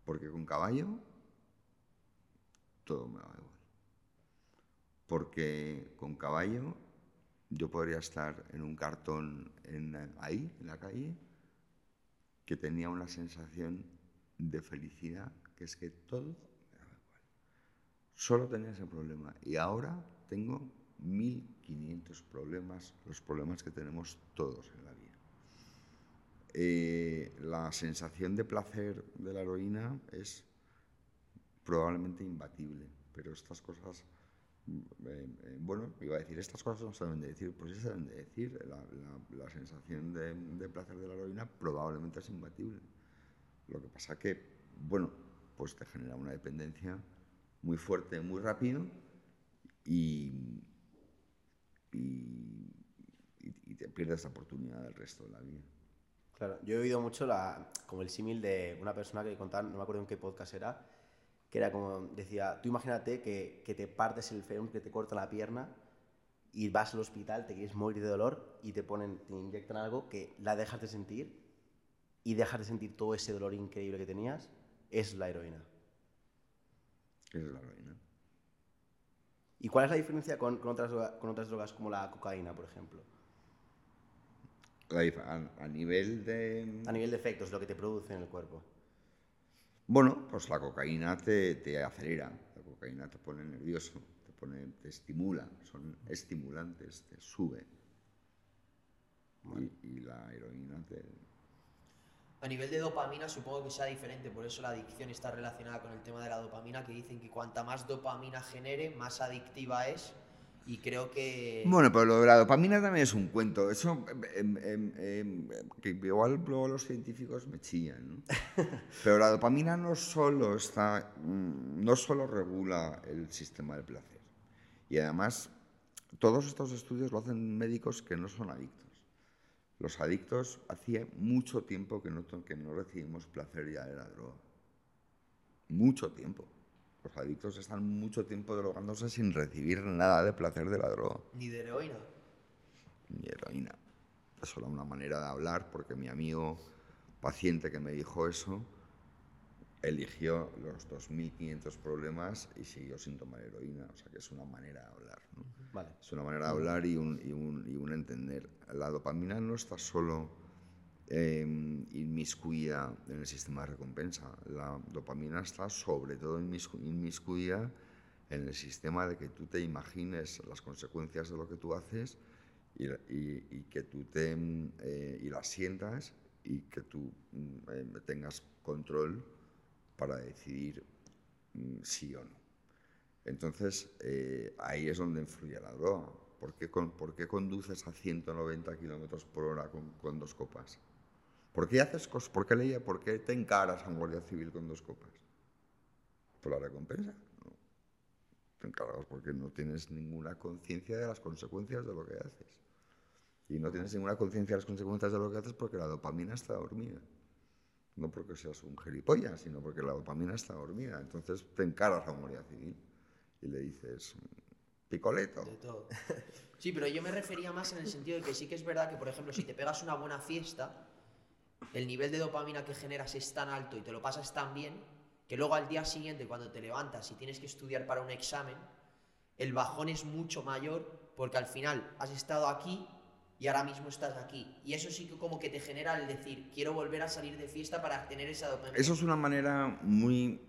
A: Porque con caballo todo me daba igual. Porque con caballo yo podría estar en un cartón ahí, en la calle, que tenía una sensación de felicidad, que es que todo me igual. Solo tenía ese problema. Y ahora tengo 1500 problemas, los problemas que tenemos todos en la vida. Eh, la sensación de placer de la heroína es probablemente imbatible, pero estas cosas, eh, eh, bueno, iba a decir, estas cosas no se deben de decir, pues sí se deben de decir, la, la- sensación de, de placer de la heroína probablemente es imbatible. Lo que pasa que, bueno, pues te genera una dependencia muy fuerte, muy rápido y- y te pierdes la oportunidad del resto de la vida.
C: Claro, yo he oído mucho la, como el símil de una persona que contaba, no me acuerdo en qué podcast era, que era como, decía, tú imagínate que, que te partes el fémur, que te corta la pierna y vas al hospital, te quieres morir de dolor y te ponen, te inyectan algo que la dejas de sentir y dejas de sentir todo ese dolor increíble que tenías, es la heroína.
A: Es la heroína.
C: ¿Y cuál es la diferencia con, con otras, con otras drogas como la cocaína, por ejemplo?
A: A, a nivel de...
C: A nivel de efectos, lo que te produce en el cuerpo.
A: Bueno, pues la cocaína te, te acelera, la cocaína te pone nervioso, te, pone, te estimula, son estimulantes, te sube. Y, y la heroína te...
B: A nivel de dopamina supongo que sea diferente, por eso la adicción está relacionada con el tema de la dopamina, que dicen que cuanta más dopamina genere, más adictiva es. Y creo que...
A: Bueno, pero lo de la dopamina también es un cuento. Eso, em, em, em, que igual luego los científicos me chillan, ¿no? Pero la dopamina no solo está, mm, no solo regula el sistema del placer. Y además, todos estos estudios lo hacen médicos que no son adictos. Los adictos hacía mucho tiempo que no, que no recibimos placer ya de la droga. Mucho tiempo. Los adictos están mucho tiempo drogándose sin recibir nada de placer de la droga
B: Ni de heroína.
A: ni heroína. Es solo una manera de hablar porque mi amigo paciente que me dijo eso eligió los 2.500 problemas y siguió sin tomar heroína. O sea que es una manera de hablar. ¿no?
C: Vale.
A: Es una manera de hablar y un, y un- y un entender. La dopamina no está solo eh, inmiscuida en el sistema de recompensa. La dopamina está sobre todo inmiscu- inmiscuida en el sistema de que tú te imagines las consecuencias de lo que tú haces y, que tú te mm, eh, y las sientas y que tú mm, eh, tengas control para decidir mm, sí o no. Entonces, eh, ahí es donde influye la droga. ¿Por qué, con- por qué conduces a 190 kilómetros por hora con, con dos copas? ¿Por qué haces cosas? ¿Por qué, leía, ¿Por qué te encaras a un guardia civil con dos copas? ¿Por la recompensa? No. Te encargas porque no tienes ninguna conciencia de las consecuencias de lo que haces. Y no tienes ninguna conciencia de las consecuencias de lo que haces porque la dopamina está dormida. No porque seas un gilipollas, sino porque la dopamina está dormida. Entonces te encaras a un guardia civil y le dices, picoleto.
B: De todo. Sí, pero yo me refería más en el sentido de que sí que es verdad que, por ejemplo, si te pegas una buena fiesta, el nivel de dopamina que generas es tan alto y te lo pasas tan bien que luego al día siguiente, cuando te levantas y tienes que estudiar para un examen, el bajón es mucho mayor porque al final has estado aquí y ahora mismo estás aquí. Y eso sí que como que te genera el decir, quiero volver a salir de fiesta para tener esa dopamina.
A: Eso es una manera muy...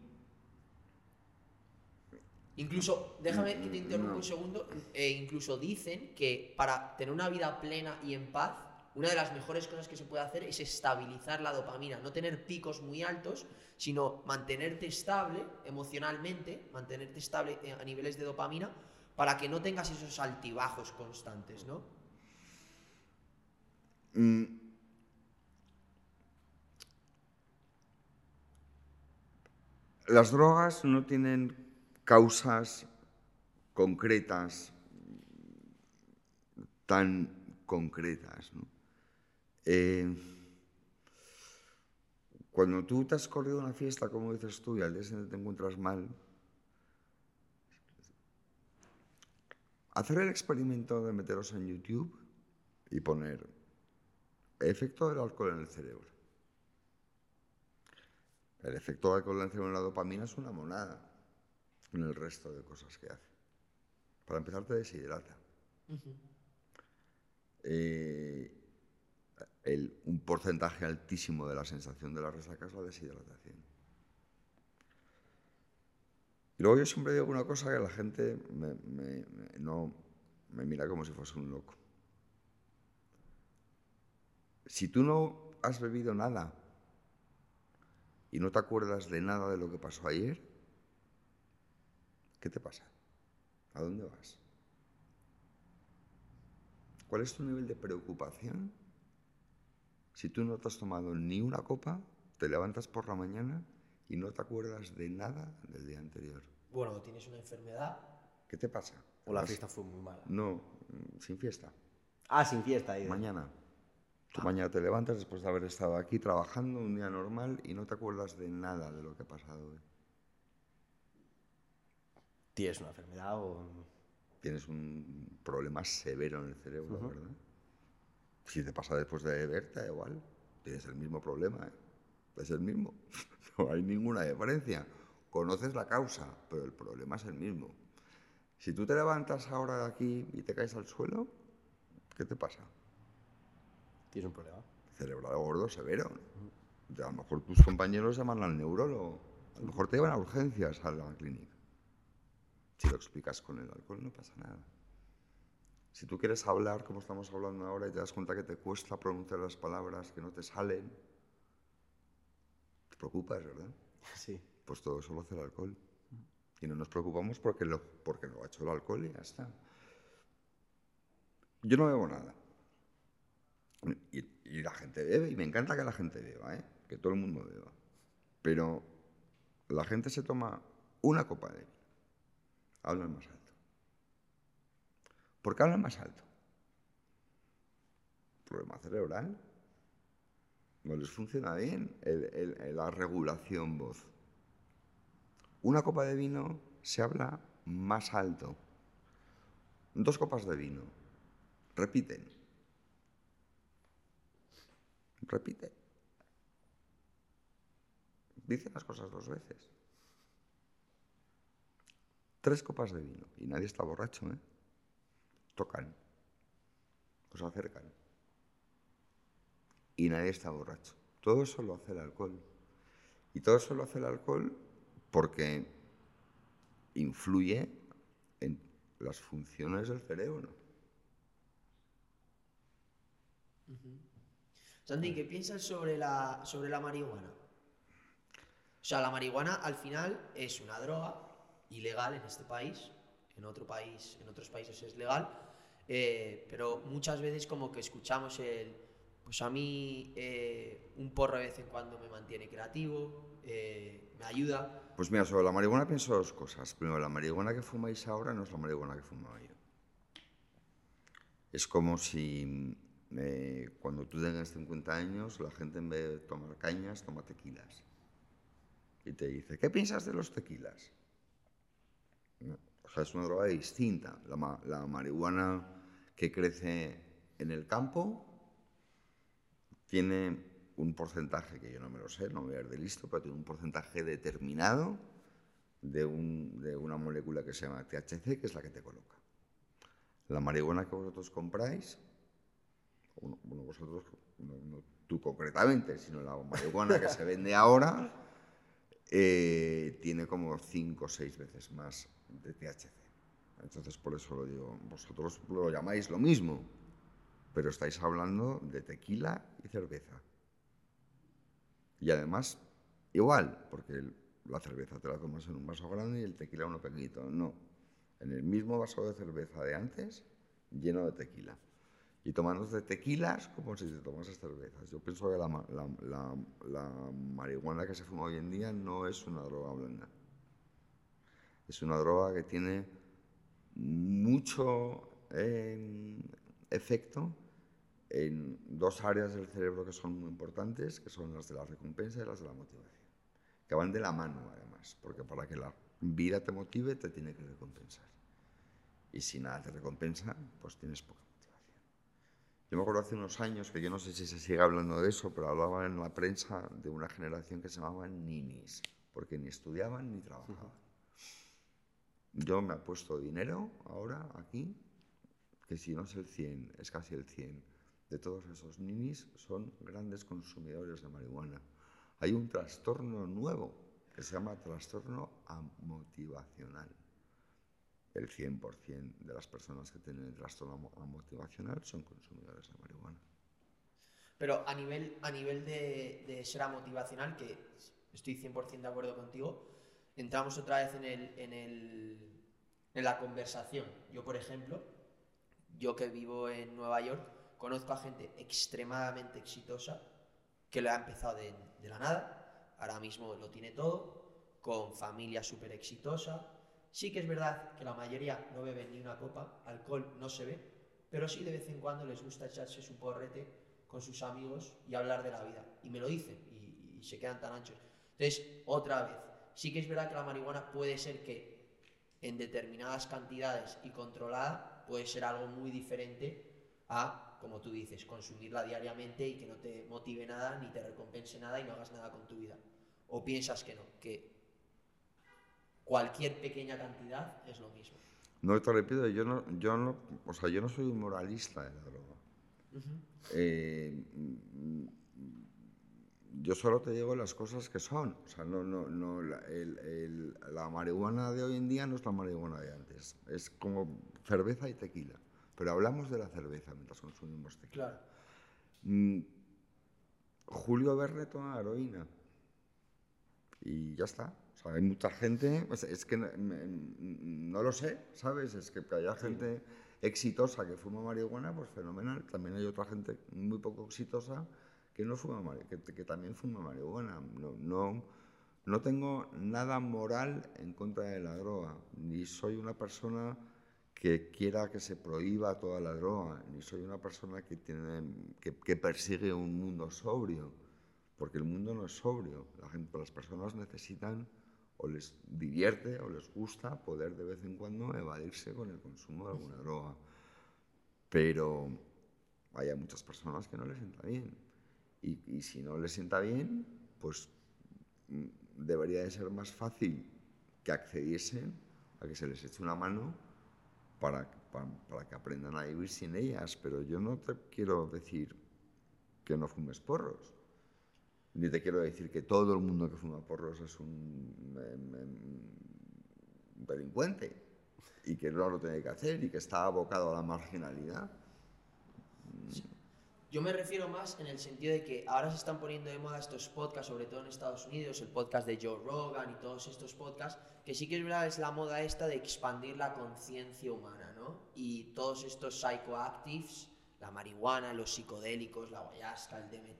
B: Incluso, déjame que te interrumpa
A: No.
B: un segundo, eh, incluso dicen que para tener una vida plena y en paz, una de las mejores cosas que se puede hacer es estabilizar la dopamina, no tener picos muy altos, sino mantenerte estable emocionalmente, mantenerte estable eh, a niveles de dopamina, para que no tengas esos altibajos constantes, ¿no?
A: Mm. Las drogas no tienen causas concretas tan concretas. ¿no? Eh, cuando tú te has corrido una fiesta, como dices tú, y al día siguiente te encuentras mal, hacer el experimento de meteros en YouTube y poner efecto del alcohol en el cerebro. El efecto del alcohol en el cerebro en la dopamina es una monada en el resto de cosas que hace. Para empezar, te deshidrata. Eh, un porcentaje altísimo de la sensación de la resaca es la deshidratación. Y luego yo siempre digo una cosa que la gente no, me mira como si fuese un loco. Si tú no has bebido nada y no te acuerdas de nada de lo que pasó ayer, ¿qué te pasa? ¿A dónde vas? ¿Cuál es tu nivel de preocupación? Si tú no te has tomado ni una copa, te levantas por la mañana y no te acuerdas de nada del día anterior.
B: Bueno, tienes una enfermedad.
A: ¿Qué te pasa?
C: O la fiesta fue muy mala.
A: No, mm, sin fiesta.
C: Ah, sin fiesta. ahí.
A: Mañana. Tú mañana te levantas después de haber estado aquí trabajando un día normal y no te acuerdas de nada de lo que ha pasado hoy.
C: tienes una enfermedad o...
A: Tienes un problema severo en el cerebro, ¿verdad? Si te pasa después de da igual. Tienes el mismo problema, ¿eh? Es el mismo. no hay ninguna diferencia. Conoces la causa, pero el problema es el mismo. Si tú te levantas ahora de aquí y te caes al suelo, ¿qué te pasa?
C: Tienes un problema.
A: Cerebral gordo severo. A lo mejor tus compañeros llaman al neurólogo. A lo mejor te llevan a urgencias a la clínica. Si lo explicas con el alcohol no pasa nada. Si tú quieres hablar como estamos hablando ahora y te das cuenta que te cuesta pronunciar las palabras, que no te salen, te preocupas, ¿verdad?
C: Sí.
A: Pues todo eso lo hace el alcohol. Y no nos preocupamos porque lo, porque lo ha hecho el alcohol y ya está. Yo no bebo nada. Y, y la gente bebe, y me encanta que la gente beba, ¿eh? que todo el mundo beba. Pero la gente se toma una copa de vino. Hablan más alto. ¿Por qué hablan más alto? Problema cerebral. No les funciona bien la regulación voz. Una copa de vino se habla más alto. Dos copas de vino. Repiten. Repite. Dicen las cosas dos veces. Tres copas de vino. Y nadie está borracho, ¿eh? Tocan. Os acercan. Y nadie está borracho. Todo eso lo hace el alcohol. Y todo eso lo hace el alcohol porque influye en las funciones del cerebro.
B: Santi, ¿qué piensas sobre la, sobre la marihuana? O sea, la marihuana al final es una droga ilegal en este país, en otro país, en otros países es legal, eh, pero muchas veces como que escuchamos el, pues a mí eh, un porro de vez en cuando me mantiene creativo, eh, me ayuda.
A: Pues mira, sobre la marihuana pienso dos cosas. Primero, la marihuana que fumáis ahora no es la marihuana que fumaba yo. Es como si eh, cuando tú tengas 50 años la gente en vez de tomar cañas toma tequilas. Y te dice, ¿qué piensas de los tequilas? No, O sea, es una droga distinta. La, la marihuana que crece en el campo tiene un porcentaje que yo no me lo sé, no me voy a ver de listo, pero tiene un porcentaje determinado de, un- de una molécula que se llama THC, que es la que te coloca. La marihuana que vosotros compráis, bueno, bueno, vosotros, no, no tú concretamente, sino la marihuana que se vende ahora, eh, tiene como 5 o 6 veces más de THC. Entonces, por eso lo digo, vosotros lo llamáis lo mismo, pero estáis hablando de tequila y cerveza. Y además, igual, porque la cerveza te la tomas en un vaso grande y el tequila uno pequeñito. No, en el mismo vaso de cerveza de antes, lleno de tequila. Y tomándote tequilas como si te tomases cervezas. Yo pienso que la marihuana que se fuma hoy en día no es una droga blanda. Es una droga que tiene mucho eh, efecto en dos áreas del cerebro que son muy importantes, que son las de la recompensa y las de la motivación, que van de la mano además, porque para que la vida te motive te tiene que recompensar. Y si nada te recompensa, pues tienes poca motivación. Yo me acuerdo hace unos años, que yo no sé si se sigue hablando de eso, pero hablaban en la prensa de una generación que se llamaban ninis, porque ni estudiaban ni trabajaban. Yo me he puesto dinero ahora aquí, que si no es el 100, es casi el 100 de todos esos ninis son grandes consumidores de marihuana. Hay un trastorno nuevo que se llama trastorno amotivacional. El 100% de las personas que tienen el trastorno amotivacional son consumidores de marihuana.
B: Pero a nivel, a nivel de, de ser motivacional, que estoy 100% de acuerdo contigo, entramos otra vez en, el, en, el, en la conversación. Yo, por ejemplo, yo que vivo en Nueva York, conozco a gente extremadamente exitosa que lo ha empezado de, la nada, ahora mismo lo tiene todo, con familia súper exitosa. Sí que es verdad que la mayoría no bebe ni una copa, alcohol no se ve, pero sí de vez en cuando les gusta echarse su porrete con sus amigos y hablar de la vida. Y me lo dicen y, y se quedan tan anchos. Entonces, otra vez, sí que es verdad que la marihuana puede ser que en determinadas cantidades y controlada puede ser algo muy diferente a, como tú dices, consumirla diariamente y que no te motive nada, ni te recompense nada y no hagas nada con tu vida. ¿O piensas que no? Que cualquier pequeña cantidad es lo mismo.
A: No te repito, yo no, yo no, o sea, yo no soy un moralista de la droga. Eh, yo solo te digo las cosas que son. O sea, no, no, no, la, el- el- la marihuana de hoy en día no es la marihuana de antes. Es como cerveza y tequila. Pero hablamos de la cerveza mientras consumimos tequila.
B: Claro.
A: Mm, Julio Verne toma heroína. Y ya está. O sea, hay mucha gente, pues, es que no, no lo sé, ¿sabes? Es que haya gente exitosa que fuma marihuana, pues fenomenal. También hay otra gente muy poco exitosa que no fuma que, que también fuma marihuana. No, no, no tengo nada moral en contra de la droga, ni soy una persona que quiera que se prohíba toda la droga, ni soy una persona que, tiene, que, persigue un mundo sobrio, porque el mundo no es sobrio. La las personas necesitan o les divierte o les gusta poder de vez en cuando evadirse con el consumo de alguna droga. Pero hay muchas personas que no les sienta bien. Y, si no les sienta bien, pues mm, debería de ser más fácil que accediesen a que se les eche una mano para, para, que aprendan a vivir sin ellas. Pero yo no te quiero decir que no fumes porros. Ni te quiero decir que todo el mundo que fuma porros es un em, em, delincuente y que no lo tiene que hacer y que está abocado a la marginalidad.
B: Yo me refiero más en el sentido de que ahora se están poniendo de moda estos podcasts, sobre todo en Estados Unidos, el podcast de Joe Rogan y todos estos podcasts, que sí que es verdad, es la moda esta de expandir la conciencia humana, ¿no? Y todos estos psychoactives, la marihuana, los psicodélicos, la ayahuasca, el DMT,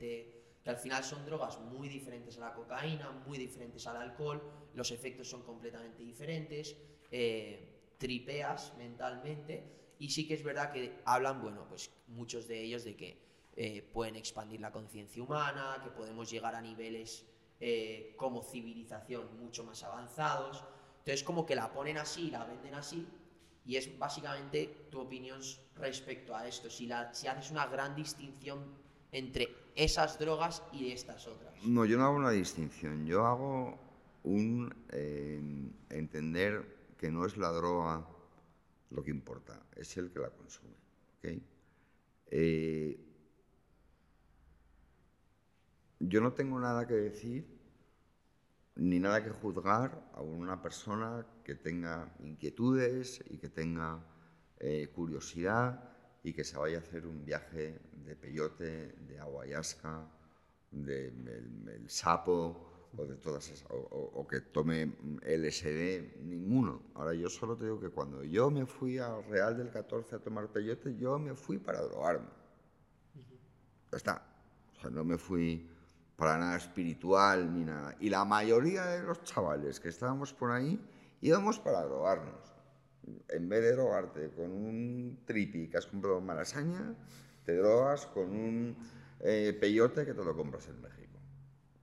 B: que al final son drogas muy diferentes a la cocaína, muy diferentes al alcohol, los efectos son completamente diferentes, eh, tripeas mentalmente, y sí que es verdad que hablan, bueno, pues muchos de ellos de que eh, pueden expandir la conciencia humana, que podemos llegar a niveles eh, como civilización mucho más avanzados. Entonces como que la ponen así, la venden así, y es básicamente tu opinión respecto a esto, si, la, si haces una gran distinción entre esas drogas y estas otras.
A: No, yo no hago una distinción. Yo hago un entender que no es la droga lo que importa, es el que la consume. ¿ok? Eh, yo no tengo nada que decir ni nada que juzgar a una persona que tenga inquietudes y que tenga eh, curiosidad y que se vaya a hacer un viaje de peyote, de ayahuasca, de el, el sapo o de todas esas, o, o- que tome LSD, ninguno. Ahora yo solo te digo que cuando yo me fui al Real del 14 a tomar peyote, yo me fui para drogarme. Ya está. O sea, no me fui para nada espiritual ni nada. Y la mayoría de los chavales que estábamos por ahí íbamos para drogarnos. En vez de drogarte con un tripi que has comprado en Malasaña, te drogas con un eh, peyote que te lo compras en México.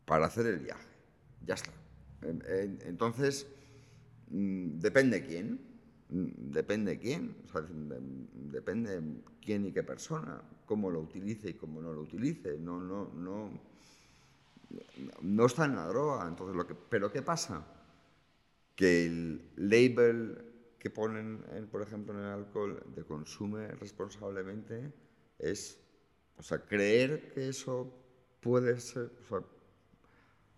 A: Para hacer el viaje. Ya está. En- en- Entonces, mm, depende quién. Mm, Depende quién. Depende quién y qué persona. Cómo lo utilice y cómo no lo utilice. No, no, no no está en la droga. Entonces, lo que, pero ¿qué pasa? Que el label que ponen, en, por ejemplo, en el alcohol de consume responsablemente es, o sea, creer que eso puede ser,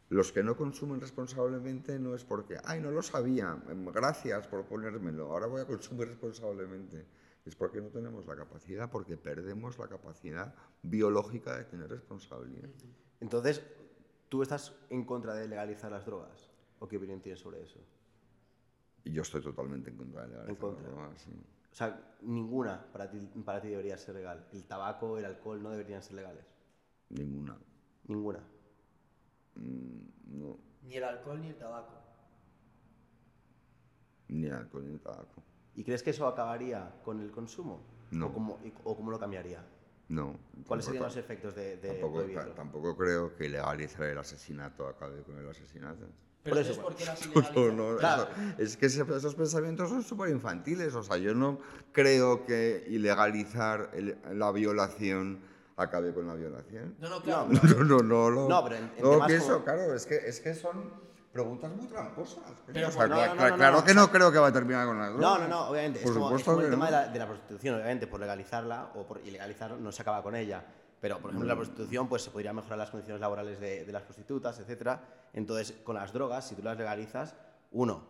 A: los que no consumen responsablemente no es porque, ay, no lo sabía, em, gracias por ponérmelo, ahora voy a consumir responsablemente. Es porque no tenemos la capacidad, porque perdemos la capacidad biológica de tener responsabilidad.
C: Entonces, ¿tú estás en contra de legalizar las drogas? ¿O qué opinión tienes sobre eso?
A: Yo estoy totalmente en contra de legalizar
C: En contra.
A: las drogas, sí.
C: O sea, ninguna para ti, para ti debería ser legal. El tabaco, el alcohol no deberían ser legales.
A: Ninguna.
C: Ninguna.
A: Mm, No,
B: Ni el alcohol ni el tabaco.
A: ni alcohol ni tabaco.
C: ¿Y crees que eso acabaría con el consumo?
A: No.
C: ¿O cómo, y- o cómo lo cambiaría?
A: No.
C: ¿Cuáles serían los efectos de, de
A: Tampoco,
C: prohibirlo?
A: tampoco creo que legalizar el asesinato acabe con el asesinato.
B: Pero
C: Por eso,
B: entonces, ¿por qué las
A: No, no,
C: Claro.
A: eso- es que ese- esos pensamientos son súper infantiles. O sea, yo no creo que ilegalizar el- la violación acabe con la violación.
B: No, no, claro.
C: No,
A: No, no, no, lo-
C: No, pero en- en
A: no lo
C: como-
A: claro, es que, es que son preguntas muy tramposas.
B: Pero
A: O sea,
C: no, no, no,
A: cla-
C: no,
A: claro
C: no,
A: que no creo que va a terminar con las
C: No,
A: drogas.
C: no, no, obviamente.
A: Por
C: es como, es como el tema
A: no.
C: de la, de la prostitución, obviamente, por legalizarla o por ilegalizarla no se acaba con ella. Pero, por ejemplo, la prostitución, pues se podría mejorar las condiciones laborales de, de las prostitutas, etcétera. Entonces, con las drogas, si tú las legalizas, uno,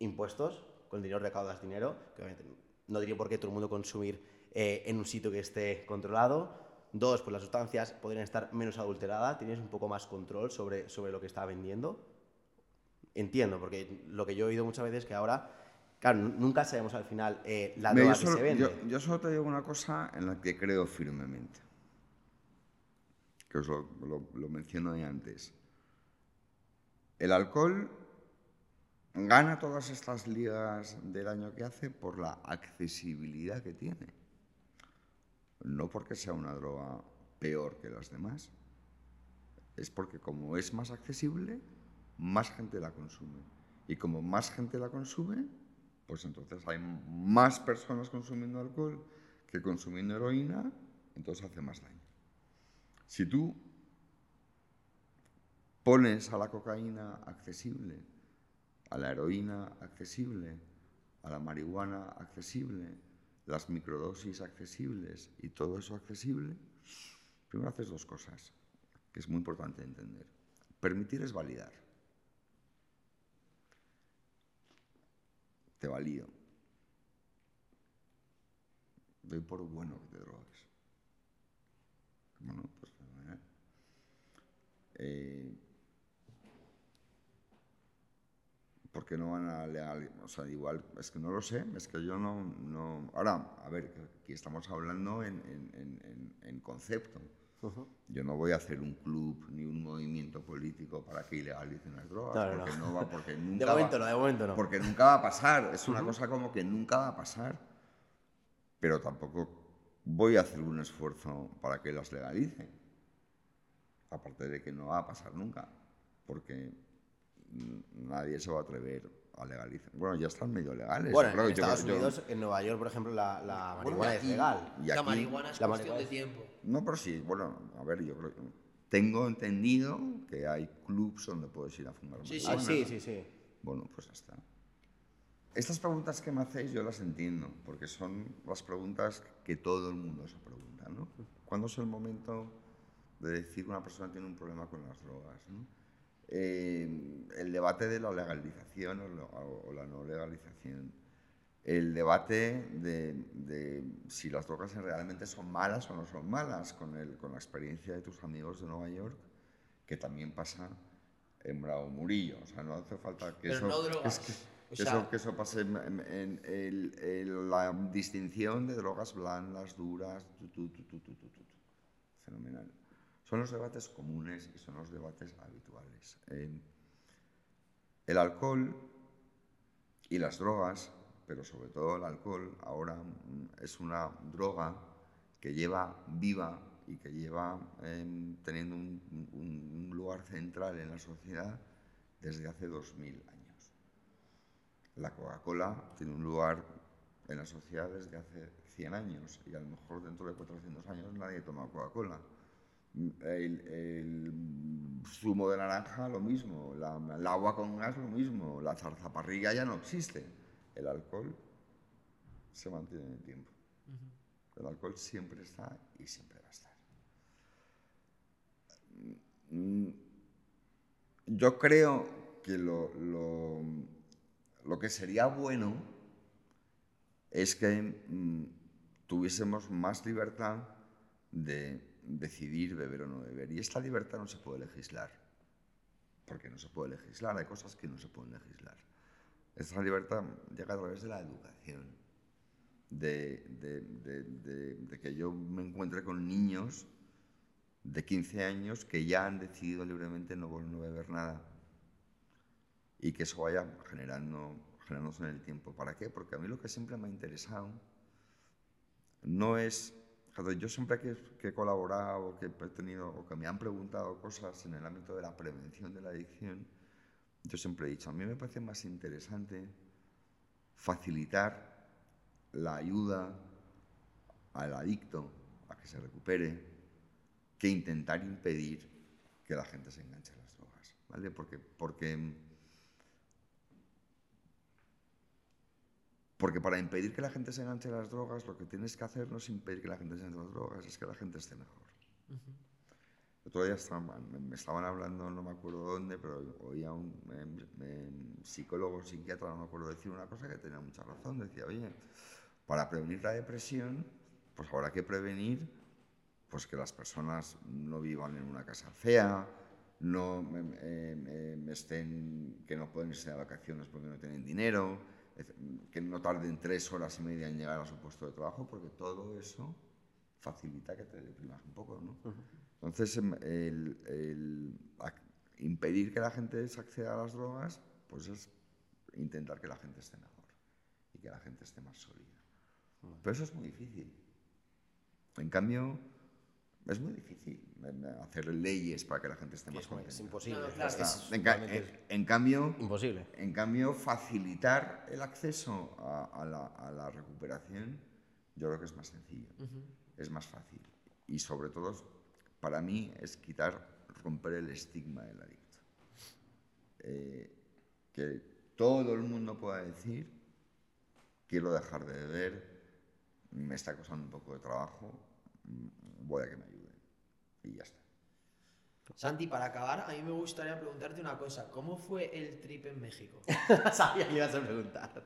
C: impuestos, con el dinero recaudas dinero, que obviamente no diría por qué todo el mundo consumir eh, en un sitio que esté controlado. Dos, pues las sustancias podrían estar menos adulteradas, tienes un poco más control sobre, sobre lo que está vendiendo. Entiendo, porque lo que yo he oído muchas veces es que ahora, claro, nu- nunca sabemos al final eh, la droga que
A: solo,
C: se vende.
A: yo- yo solo te digo una cosa en la que creo firmemente, que os lo, lo- lo mencioné antes. El alcohol gana todas estas ligas del año que hace por la accesibilidad que tiene. No porque sea una droga peor que las demás, es porque como es más accesible, más gente la consume. Y como más gente la consume, pues entonces hay más personas consumiendo alcohol que consumiendo heroína, entonces hace más daño. Si tú pones a la cocaína accesible, a la heroína accesible, a la marihuana accesible, las microdosis accesibles y todo eso accesible, primero haces dos cosas, que es muy importante entender. Permitir es validar. Te valido. Doy por bueno que te drogues. Bueno, pues... eh, eh, ¿Por qué no van a legalizar? O sea, igual, es que no lo sé, es que yo no... no... Ahora, a ver, aquí estamos hablando en, en- en- en- concepto. Yo no voy a hacer un club ni un movimiento político para que ilegalicen las drogas, porque
C: no.
A: no va, porque
C: De
A: nunca
C: momento
A: va,
C: no, de momento no.
A: porque nunca va a pasar. Es una cosa como que nunca va a pasar. Pero tampoco voy a hacer un esfuerzo para que las legalicen. Aparte de que no va a pasar nunca. Porque nadie se va a atrever a legalizar. Bueno, ya están medio legales.
C: Bueno,
A: yo creo
C: en
A: yo-
C: Estados
A: yo-
C: Unidos, en Nueva York, por ejemplo, la, la
A: Bueno,
C: marihuana es
A: aquí-
C: legal.
A: y
B: la
A: aquí-
B: marihuana es
C: la
B: cuestión
C: marihuana
B: de
C: es-
B: tiempo.
A: No, pero sí, bueno, a ver, yo creo tengo entendido que hay clubs donde puedes ir a fumar
B: Sí, sí.
C: Ah,
A: marihuana.
C: sí, sí, sí.
A: Bueno, pues ya está. Estas preguntas que me hacéis yo las entiendo, porque son las preguntas que todo el mundo se pregunta, ¿no? ¿Cuándo es el momento de decir que una persona tiene un problema con las drogas? ¿no? eh, el debate de la legalización o, lo, o, la no legalización, el debate de, de, si las drogas realmente son malas o no son malas, con, el, con la experiencia de tus amigos de Nueva York, que también pasa en Bravo Murillo. O sea, no hace falta que, eso,
B: no.
A: Que, que,
B: o sea,
A: eso, que eso, pase en, en, en, en, la distinción de drogas blandas, duras, tu, tu, tu, fenomenal. Son los debates comunes y son los debates habituales. El alcohol y las drogas, pero sobre todo el alcohol, ahora mm, es una droga que lleva viva y que lleva em, teniendo un lugar central en la sociedad desde hace 2000 años. La Coca-Cola tiene un lugar en la sociedad desde hace 100 años y a lo mejor dentro de 400 años nadie toma Coca-Cola. El, el zumo de naranja lo mismo, la- el agua con gas lo mismo, la zarzaparrilla ya no existe. El alcohol se mantiene en el tiempo. El alcohol siempre está y siempre va a estar. Mm, Yo creo que lo, lo- lo que sería bueno es que mm, tuviésemos más libertad de decidir beber o no beber. Y esta libertad no se puede legislar. Porque no se puede legislar, hay cosas que no se pueden legislar. Esta libertad llega a través de la educación. De, que yo me encuentre con niños de 15 años que ya han decidido libremente no, no beber nada y que eso vaya generando, generándose en el tiempo. ¿Para qué? Porque a mí lo que siempre me ha interesado no es... Yo siempre que, que he colaborado que he tenido o que me han preguntado cosas en el ámbito de la prevención de la adicción, yo siempre he dicho, a mí me parece más interesante facilitar la ayuda al adicto a que se recupere que intentar impedir que la gente se enganche a las drogas, ¿vale? Porque, porque, porque para impedir que la gente se enganche a las drogas, lo que tienes que hacer no es impedir que la gente se enganche a las drogas, es que la gente esté mejor. Otro día me estaban hablando, no me acuerdo dónde, pero oía un psicólogo, psiquiatra, no me acuerdo decir una cosa que tenía mucha razón. Decía, oye, para prevenir la depresión, pues habrá que prevenir pues que las personas no vivan en una casa fea, no estén, que no pueden irse de vacaciones porque no tienen dinero, que no tarden tres horas y media en llegar a su puesto de trabajo, porque todo eso facilita que te deprimas un poco, ¿no? Entonces, em, el, impedir que la gente se acceda a las drogas, pues es intentar que la gente esté mejor y que la gente esté más sólida. Pero eso es muy difícil. En cambio, es muy difícil hacer leyes para que la gente esté más contenta.
C: Es imposible.
A: en, cambio,
C: imposible.
A: En cambio, facilitar el acceso a, la, recuperación, yo creo que es más sencillo, es más fácil. Y sobre todo para mí es quitar, romper el estigma del adicto. Eh, que todo el mundo pueda decir, quiero dejar de beber, me está costando un poco de trabajo, voy a que me ayuden. Y ya está.
B: Santi, para acabar, a mí me gustaría preguntarte una cosa. ¿Cómo fue el trip en México?
C: Sabía que ibas a preguntar.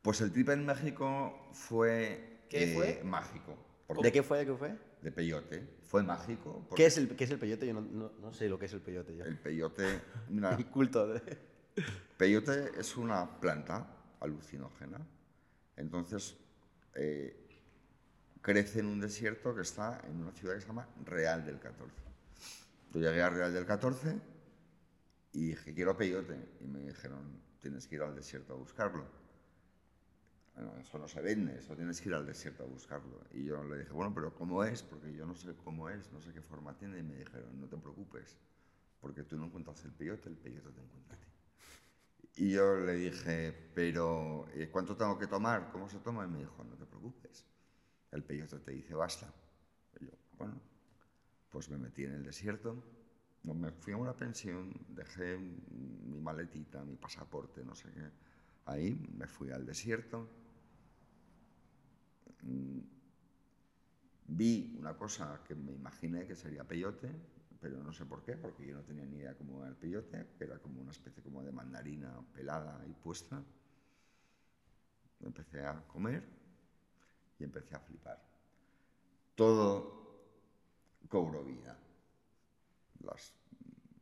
A: Pues el trip en México fue,
B: ¿Qué fue?
A: Eh, mágico.
C: ¿De qué fue? ¿De qué fue?
A: de peyote. Fue mágico.
C: ¿Qué, es el, ¿Qué es el peyote? Yo no, no, sé lo que es el peyote.
A: El peyote...
C: el culto de...
A: Peyote es una planta alucinógena. Entonces, eh, crece en un desierto que está en una ciudad que se llama Real del 14. Yo llegué a Real del 14 y dije, quiero peyote. Y me dijeron, tienes que ir al desierto a buscarlo eso no se vende, eso tienes que ir al desierto a buscarlo. Y yo le dije, bueno, pero ¿cómo es? Porque yo no sé cómo es, no sé qué forma tiene. Y me dijeron, no te preocupes, porque tú no encuentras el peyote, el peyote te encuentra a ti. Y yo le dije, pero eh, ¿cuánto tengo que tomar? ¿Cómo se toma? Y me dijo, no te preocupes, el peyote te dice basta. Yo, bueno, pues me metí en el desierto, me fui a una pensión, dejé mi maletita, mi pasaporte, no sé qué. Ahí me fui al desierto, Mm, vi una cosa que me imaginé que sería peyote, pero no sé por qué, porque yo no tenía ni idea cómo era el peyote, que era como una especie como de mandarina pelada y puesta. Empecé a comer y empecé a flipar. Todo cobró vida. Las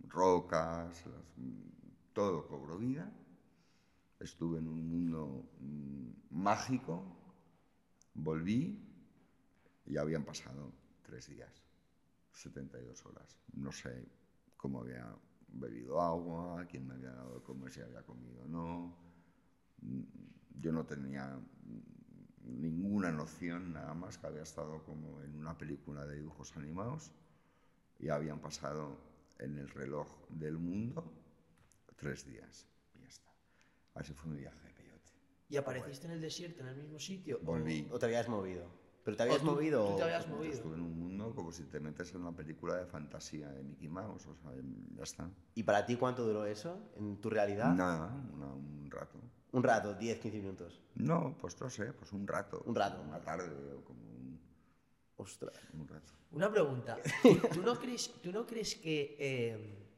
A: rocas, todo cobró vida. Estuve en un mundo mm, mágico Volví y habían pasado tres días, 72 horas. No sé cómo había bebido agua, quién me había dado de comer, si había comido o no. Yo no tenía ninguna noción, nada más que había estado como en una película de dibujos animados y habían pasado en el reloj del mundo tres días. Y ya está. Así fue mi viaje.
B: ¿Y apareciste en el desierto, en el mismo sitio?
A: Volví.
C: ¿O te habías movido? ¿Pero te habías movido?
B: Tú te habías movido.
A: Estuve en un mundo como si te metes en una película de fantasía de Mickey Mouse, o sea, ya está.
C: ¿Y para ti cuánto duró eso en tu realidad?
A: Nada, un rato.
C: ¿Un rato? ¿10, 15 minutos?
A: No, pues no sé, pues un rato.
C: Un rato.
A: Una tarde o como un...
C: Ostras.
A: Un rato.
B: Una pregunta. ¿Tú no crees, tú no crees que... Eh,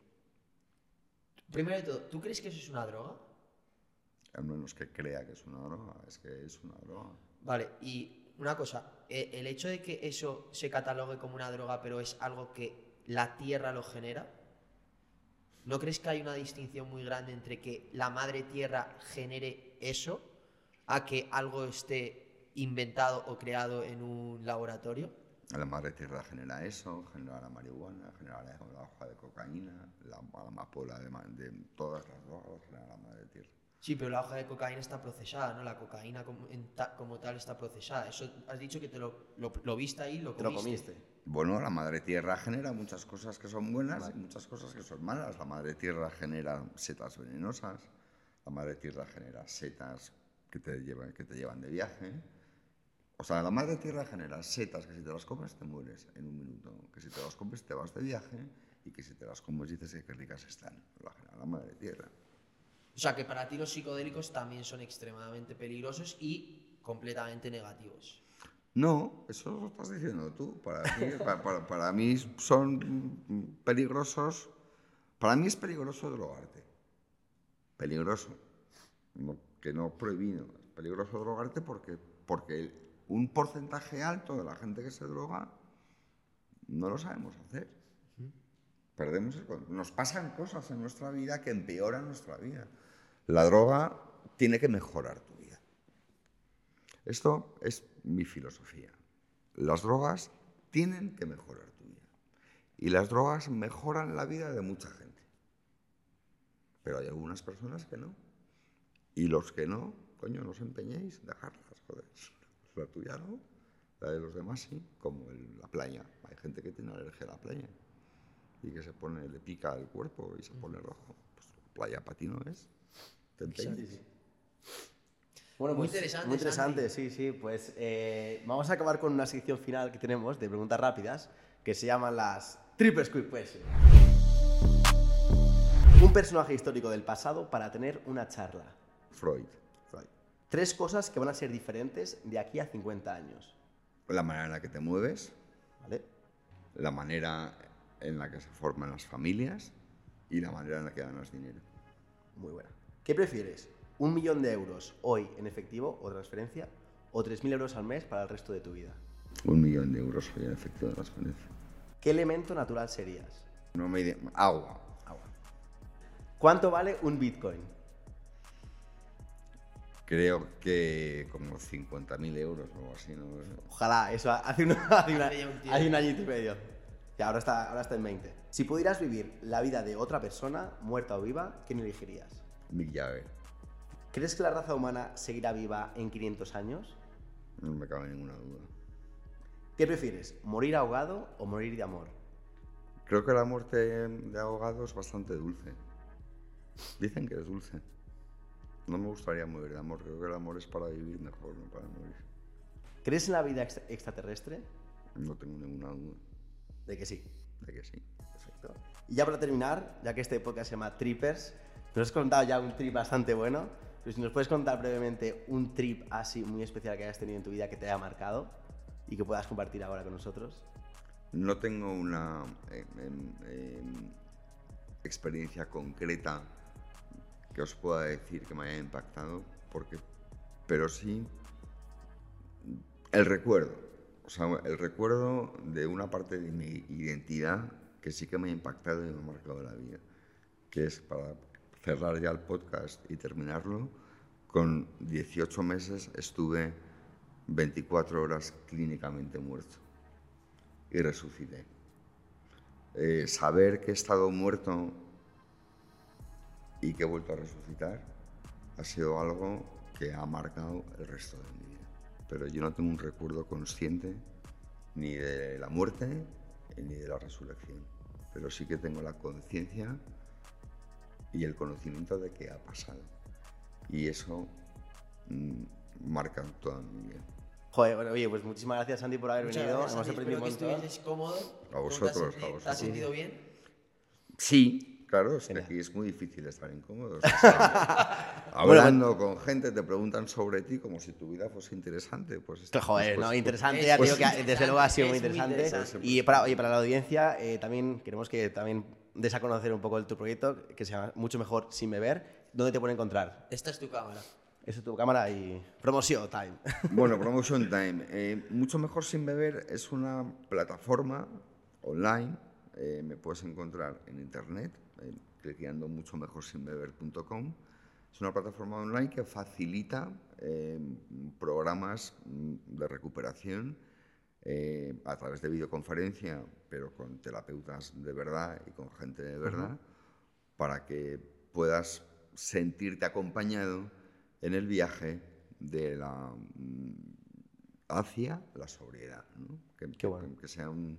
B: primero de todo, ¿tú crees que eso es una droga?
A: al menos que crea que es una droga, es que es una droga.
B: Vale, y una cosa, eh, el hecho de que eso se catalogue como una droga, pero es algo que la tierra lo genera, ¿no crees que hay una distinción muy grande entre que la madre tierra genere eso a que algo esté inventado o creado en un laboratorio?
A: La madre tierra genera eso, genera la marihuana, genera la hoja de cocaína, la, amapola de, de todas las drogas, genera la madre tierra.
B: Sí, pero la hoja de cocaína está procesada, ¿no? La cocaína como, en ta- como tal está procesada. Eso has dicho que te lo, lo, lo viste ahí, lo
C: Te lo
B: comiste.
A: Bueno, la madre tierra genera muchas cosas que son buenas y muchas cosas que son malas. La madre tierra genera setas venenosas, la madre tierra genera setas que te llevan, que te llevan de viaje. O sea, la madre tierra genera setas que si te las comes te mueres en un minuto, que si te las comes te vas de viaje y que si te las comes dices que qué ricas están. Lo genera la madre tierra.
B: O sea, que para ti los psicodélicos también son extremadamente peligrosos y completamente negativos.
A: No, eso lo estás diciendo tú. Para mí, pa- para, para mí son peligrosos. Para mí es peligroso drogarte. Peligroso. No- que no prohibido. Es peligroso drogarte porque, porque un porcentaje alto de la gente que se droga no lo sabemos hacer. Perdemos el con- Nos pasan cosas en nuestra vida que empeoran nuestra vida. La droga tiene que mejorar tu vida. Esto es mi filosofía. Las drogas tienen que mejorar tu vida. Y las drogas mejoran la vida de mucha gente. Pero hay algunas personas que no. Y los que no, coño, no os empeñéis, dejarlas, joder. La tuya no, la de los demás sí, como el- la playa. Hay gente que tiene alergia a la playa y que se pone, le pica el cuerpo y se pone rojo. Pues la playa para ti Te empeñes.
C: Bueno,
B: Muy
C: pues,
B: interesante,
C: Muy interesante, sí, sí. Pues eh, vamos a acabar con una sección final que tenemos de preguntas rápidas que se llaman las Triple Quick Questions. Un personaje histórico del pasado para tener una charla.
A: Freud.
C: Freud. Tres cosas que van a ser diferentes de aquí a 50 años.
A: La manera en la que te mueves,
C: ¿Vale?
A: la manera en la que se forman las familias y la manera en la que ganas dinero.
C: Muy buena. ¿Qué prefieres? ¿Un millón de euros hoy en efectivo o transferencia? ¿O 3.000 euros al mes para el resto de tu vida?
A: Un millón de euros hoy en efecto de transferencia.
C: ¿Qué elemento natural serías?
A: No me Agua.
C: Agua. ¿Cuánto vale un Bitcoin?
A: Creo que como 50.000 euros o algo así. ¿no?
C: Ojalá, eso hace, un- hace una-
B: Hace ya un
C: añito y medio. Y ahora está, ahora está en 20. Si pudieras vivir la vida de otra persona, muerta o viva, ¿quién elegirías?
A: Mick Jagger.
C: ¿Crees que la raza humana seguirá viva en 500 años?
A: No me cabe ninguna duda.
C: ¿Qué prefieres? ¿Morir ahogado o morir de amor?
A: Creo que la muerte de ahogado es bastante dulce. Dicen que es dulce. No me gustaría morir de amor. Creo que el amor es para vivir mejor, no para morir.
C: ¿Crees en la vida extra- extraterrestre?
A: No tengo ninguna duda
C: De que sí.
A: de que sí.
C: Perfecto. Y ya para terminar, ya que este podcast se llama Trippers, nos has contado ya un trip bastante bueno, pero si nos puedes contar brevemente un trip así muy especial que hayas tenido en tu vida que te haya marcado y que puedas compartir ahora con nosotros.
A: No tengo una eh, em, experiencia concreta que os pueda decir que me haya impactado, porque, pero sí el recuerdo, o sea, el recuerdo de una parte de mi identidad que sí que me ha impactado y me ha marcado la vida, que es para cerrar ya el podcast y terminarlo, con 18 meses estuve 24 horas clínicamente muerto y resucité. Eh, saber que he estado muerto y que he vuelto a resucitar ha sido algo que ha marcado el resto de mi vida. Pero yo no tengo un recuerdo consciente ni de la muerte ni de la resurrección. Pero sí que tengo la conciencia y el conocimiento de que ha pasado. Y eso mm, marca toda mi vida.
C: Joder, bueno, oye, pues muchísimas gracias Santi por haber
B: Muchas
C: venido.
B: gracias,
C: Hemos aprendido un
B: Espero que
C: montón.
B: estuvieses cómodo.
A: A
B: ¿Cómo
A: vosotros, a
B: sentido? ¿Te
A: vosotros.
B: has sentido bien?
A: Sí, claro, es que aquí es muy difícil estar incómodo. o sea, hablando con gente, te preguntan sobre ti como si tu vida fuese interesante. Pues,
C: Joder,
A: pues-
C: no,
A: pues-
C: interesante,
B: es
C: ya digo que desde luego ha sido muy interesante.
B: interesante.
C: Y para, oye, para la audiencia eh, también queremos que también des a conocer un poco el, tu proyecto, que se llama Mucho Mejor Sin Beber. ¿Dónde te pueden encontrar?
B: Esta es tu cámara.
C: Esa es tu cámara y promoción time.
A: Bueno, Promotion Time. eh, Mucho mejor sin beber es una plataforma online. eh, me puedes encontrar en internet, eh, clicando mucho mejor sin beber.com. Es una plataforma online que facilita eh, programas mm, de recuperación eh, a través de videoconferencia, pero con terapeutas de verdad y con gente de verdad, para que puedas sentirte acompañado en el viaje de la mm, hacia la sobriedad. ¿no? Que,
C: Qué bueno.
A: que- que sea un,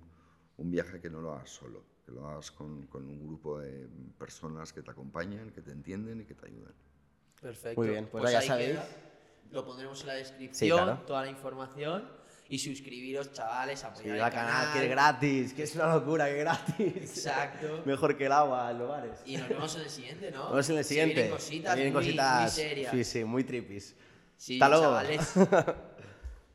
A: un viaje que no lo hagas solo, que lo hagas con, con un grupo de personas que te acompañan, que te entienden y que te ayudan.
B: Perfecto.
C: Muy bien, pues ya
B: ahí
C: sabéis.
B: queda. Lo pondremos en la descripción,
C: Sí, claro.
B: toda la información. Y suscribiros, chavales, apoyar
C: Sí, al canal, que es gratis, que es una locura, que es gratis.
B: Exacto.
C: Mejor que el agua en los bares.
B: Y nos vemos en el siguiente, ¿no?
C: Nos vemos en el
B: Se
C: siguiente.
B: vienen cositas,
C: Vienen
B: muy,
C: cositas,
B: muy serias.
C: Sí, sí, muy tripis.
B: Sí,
C: Hasta luego.
B: chavales.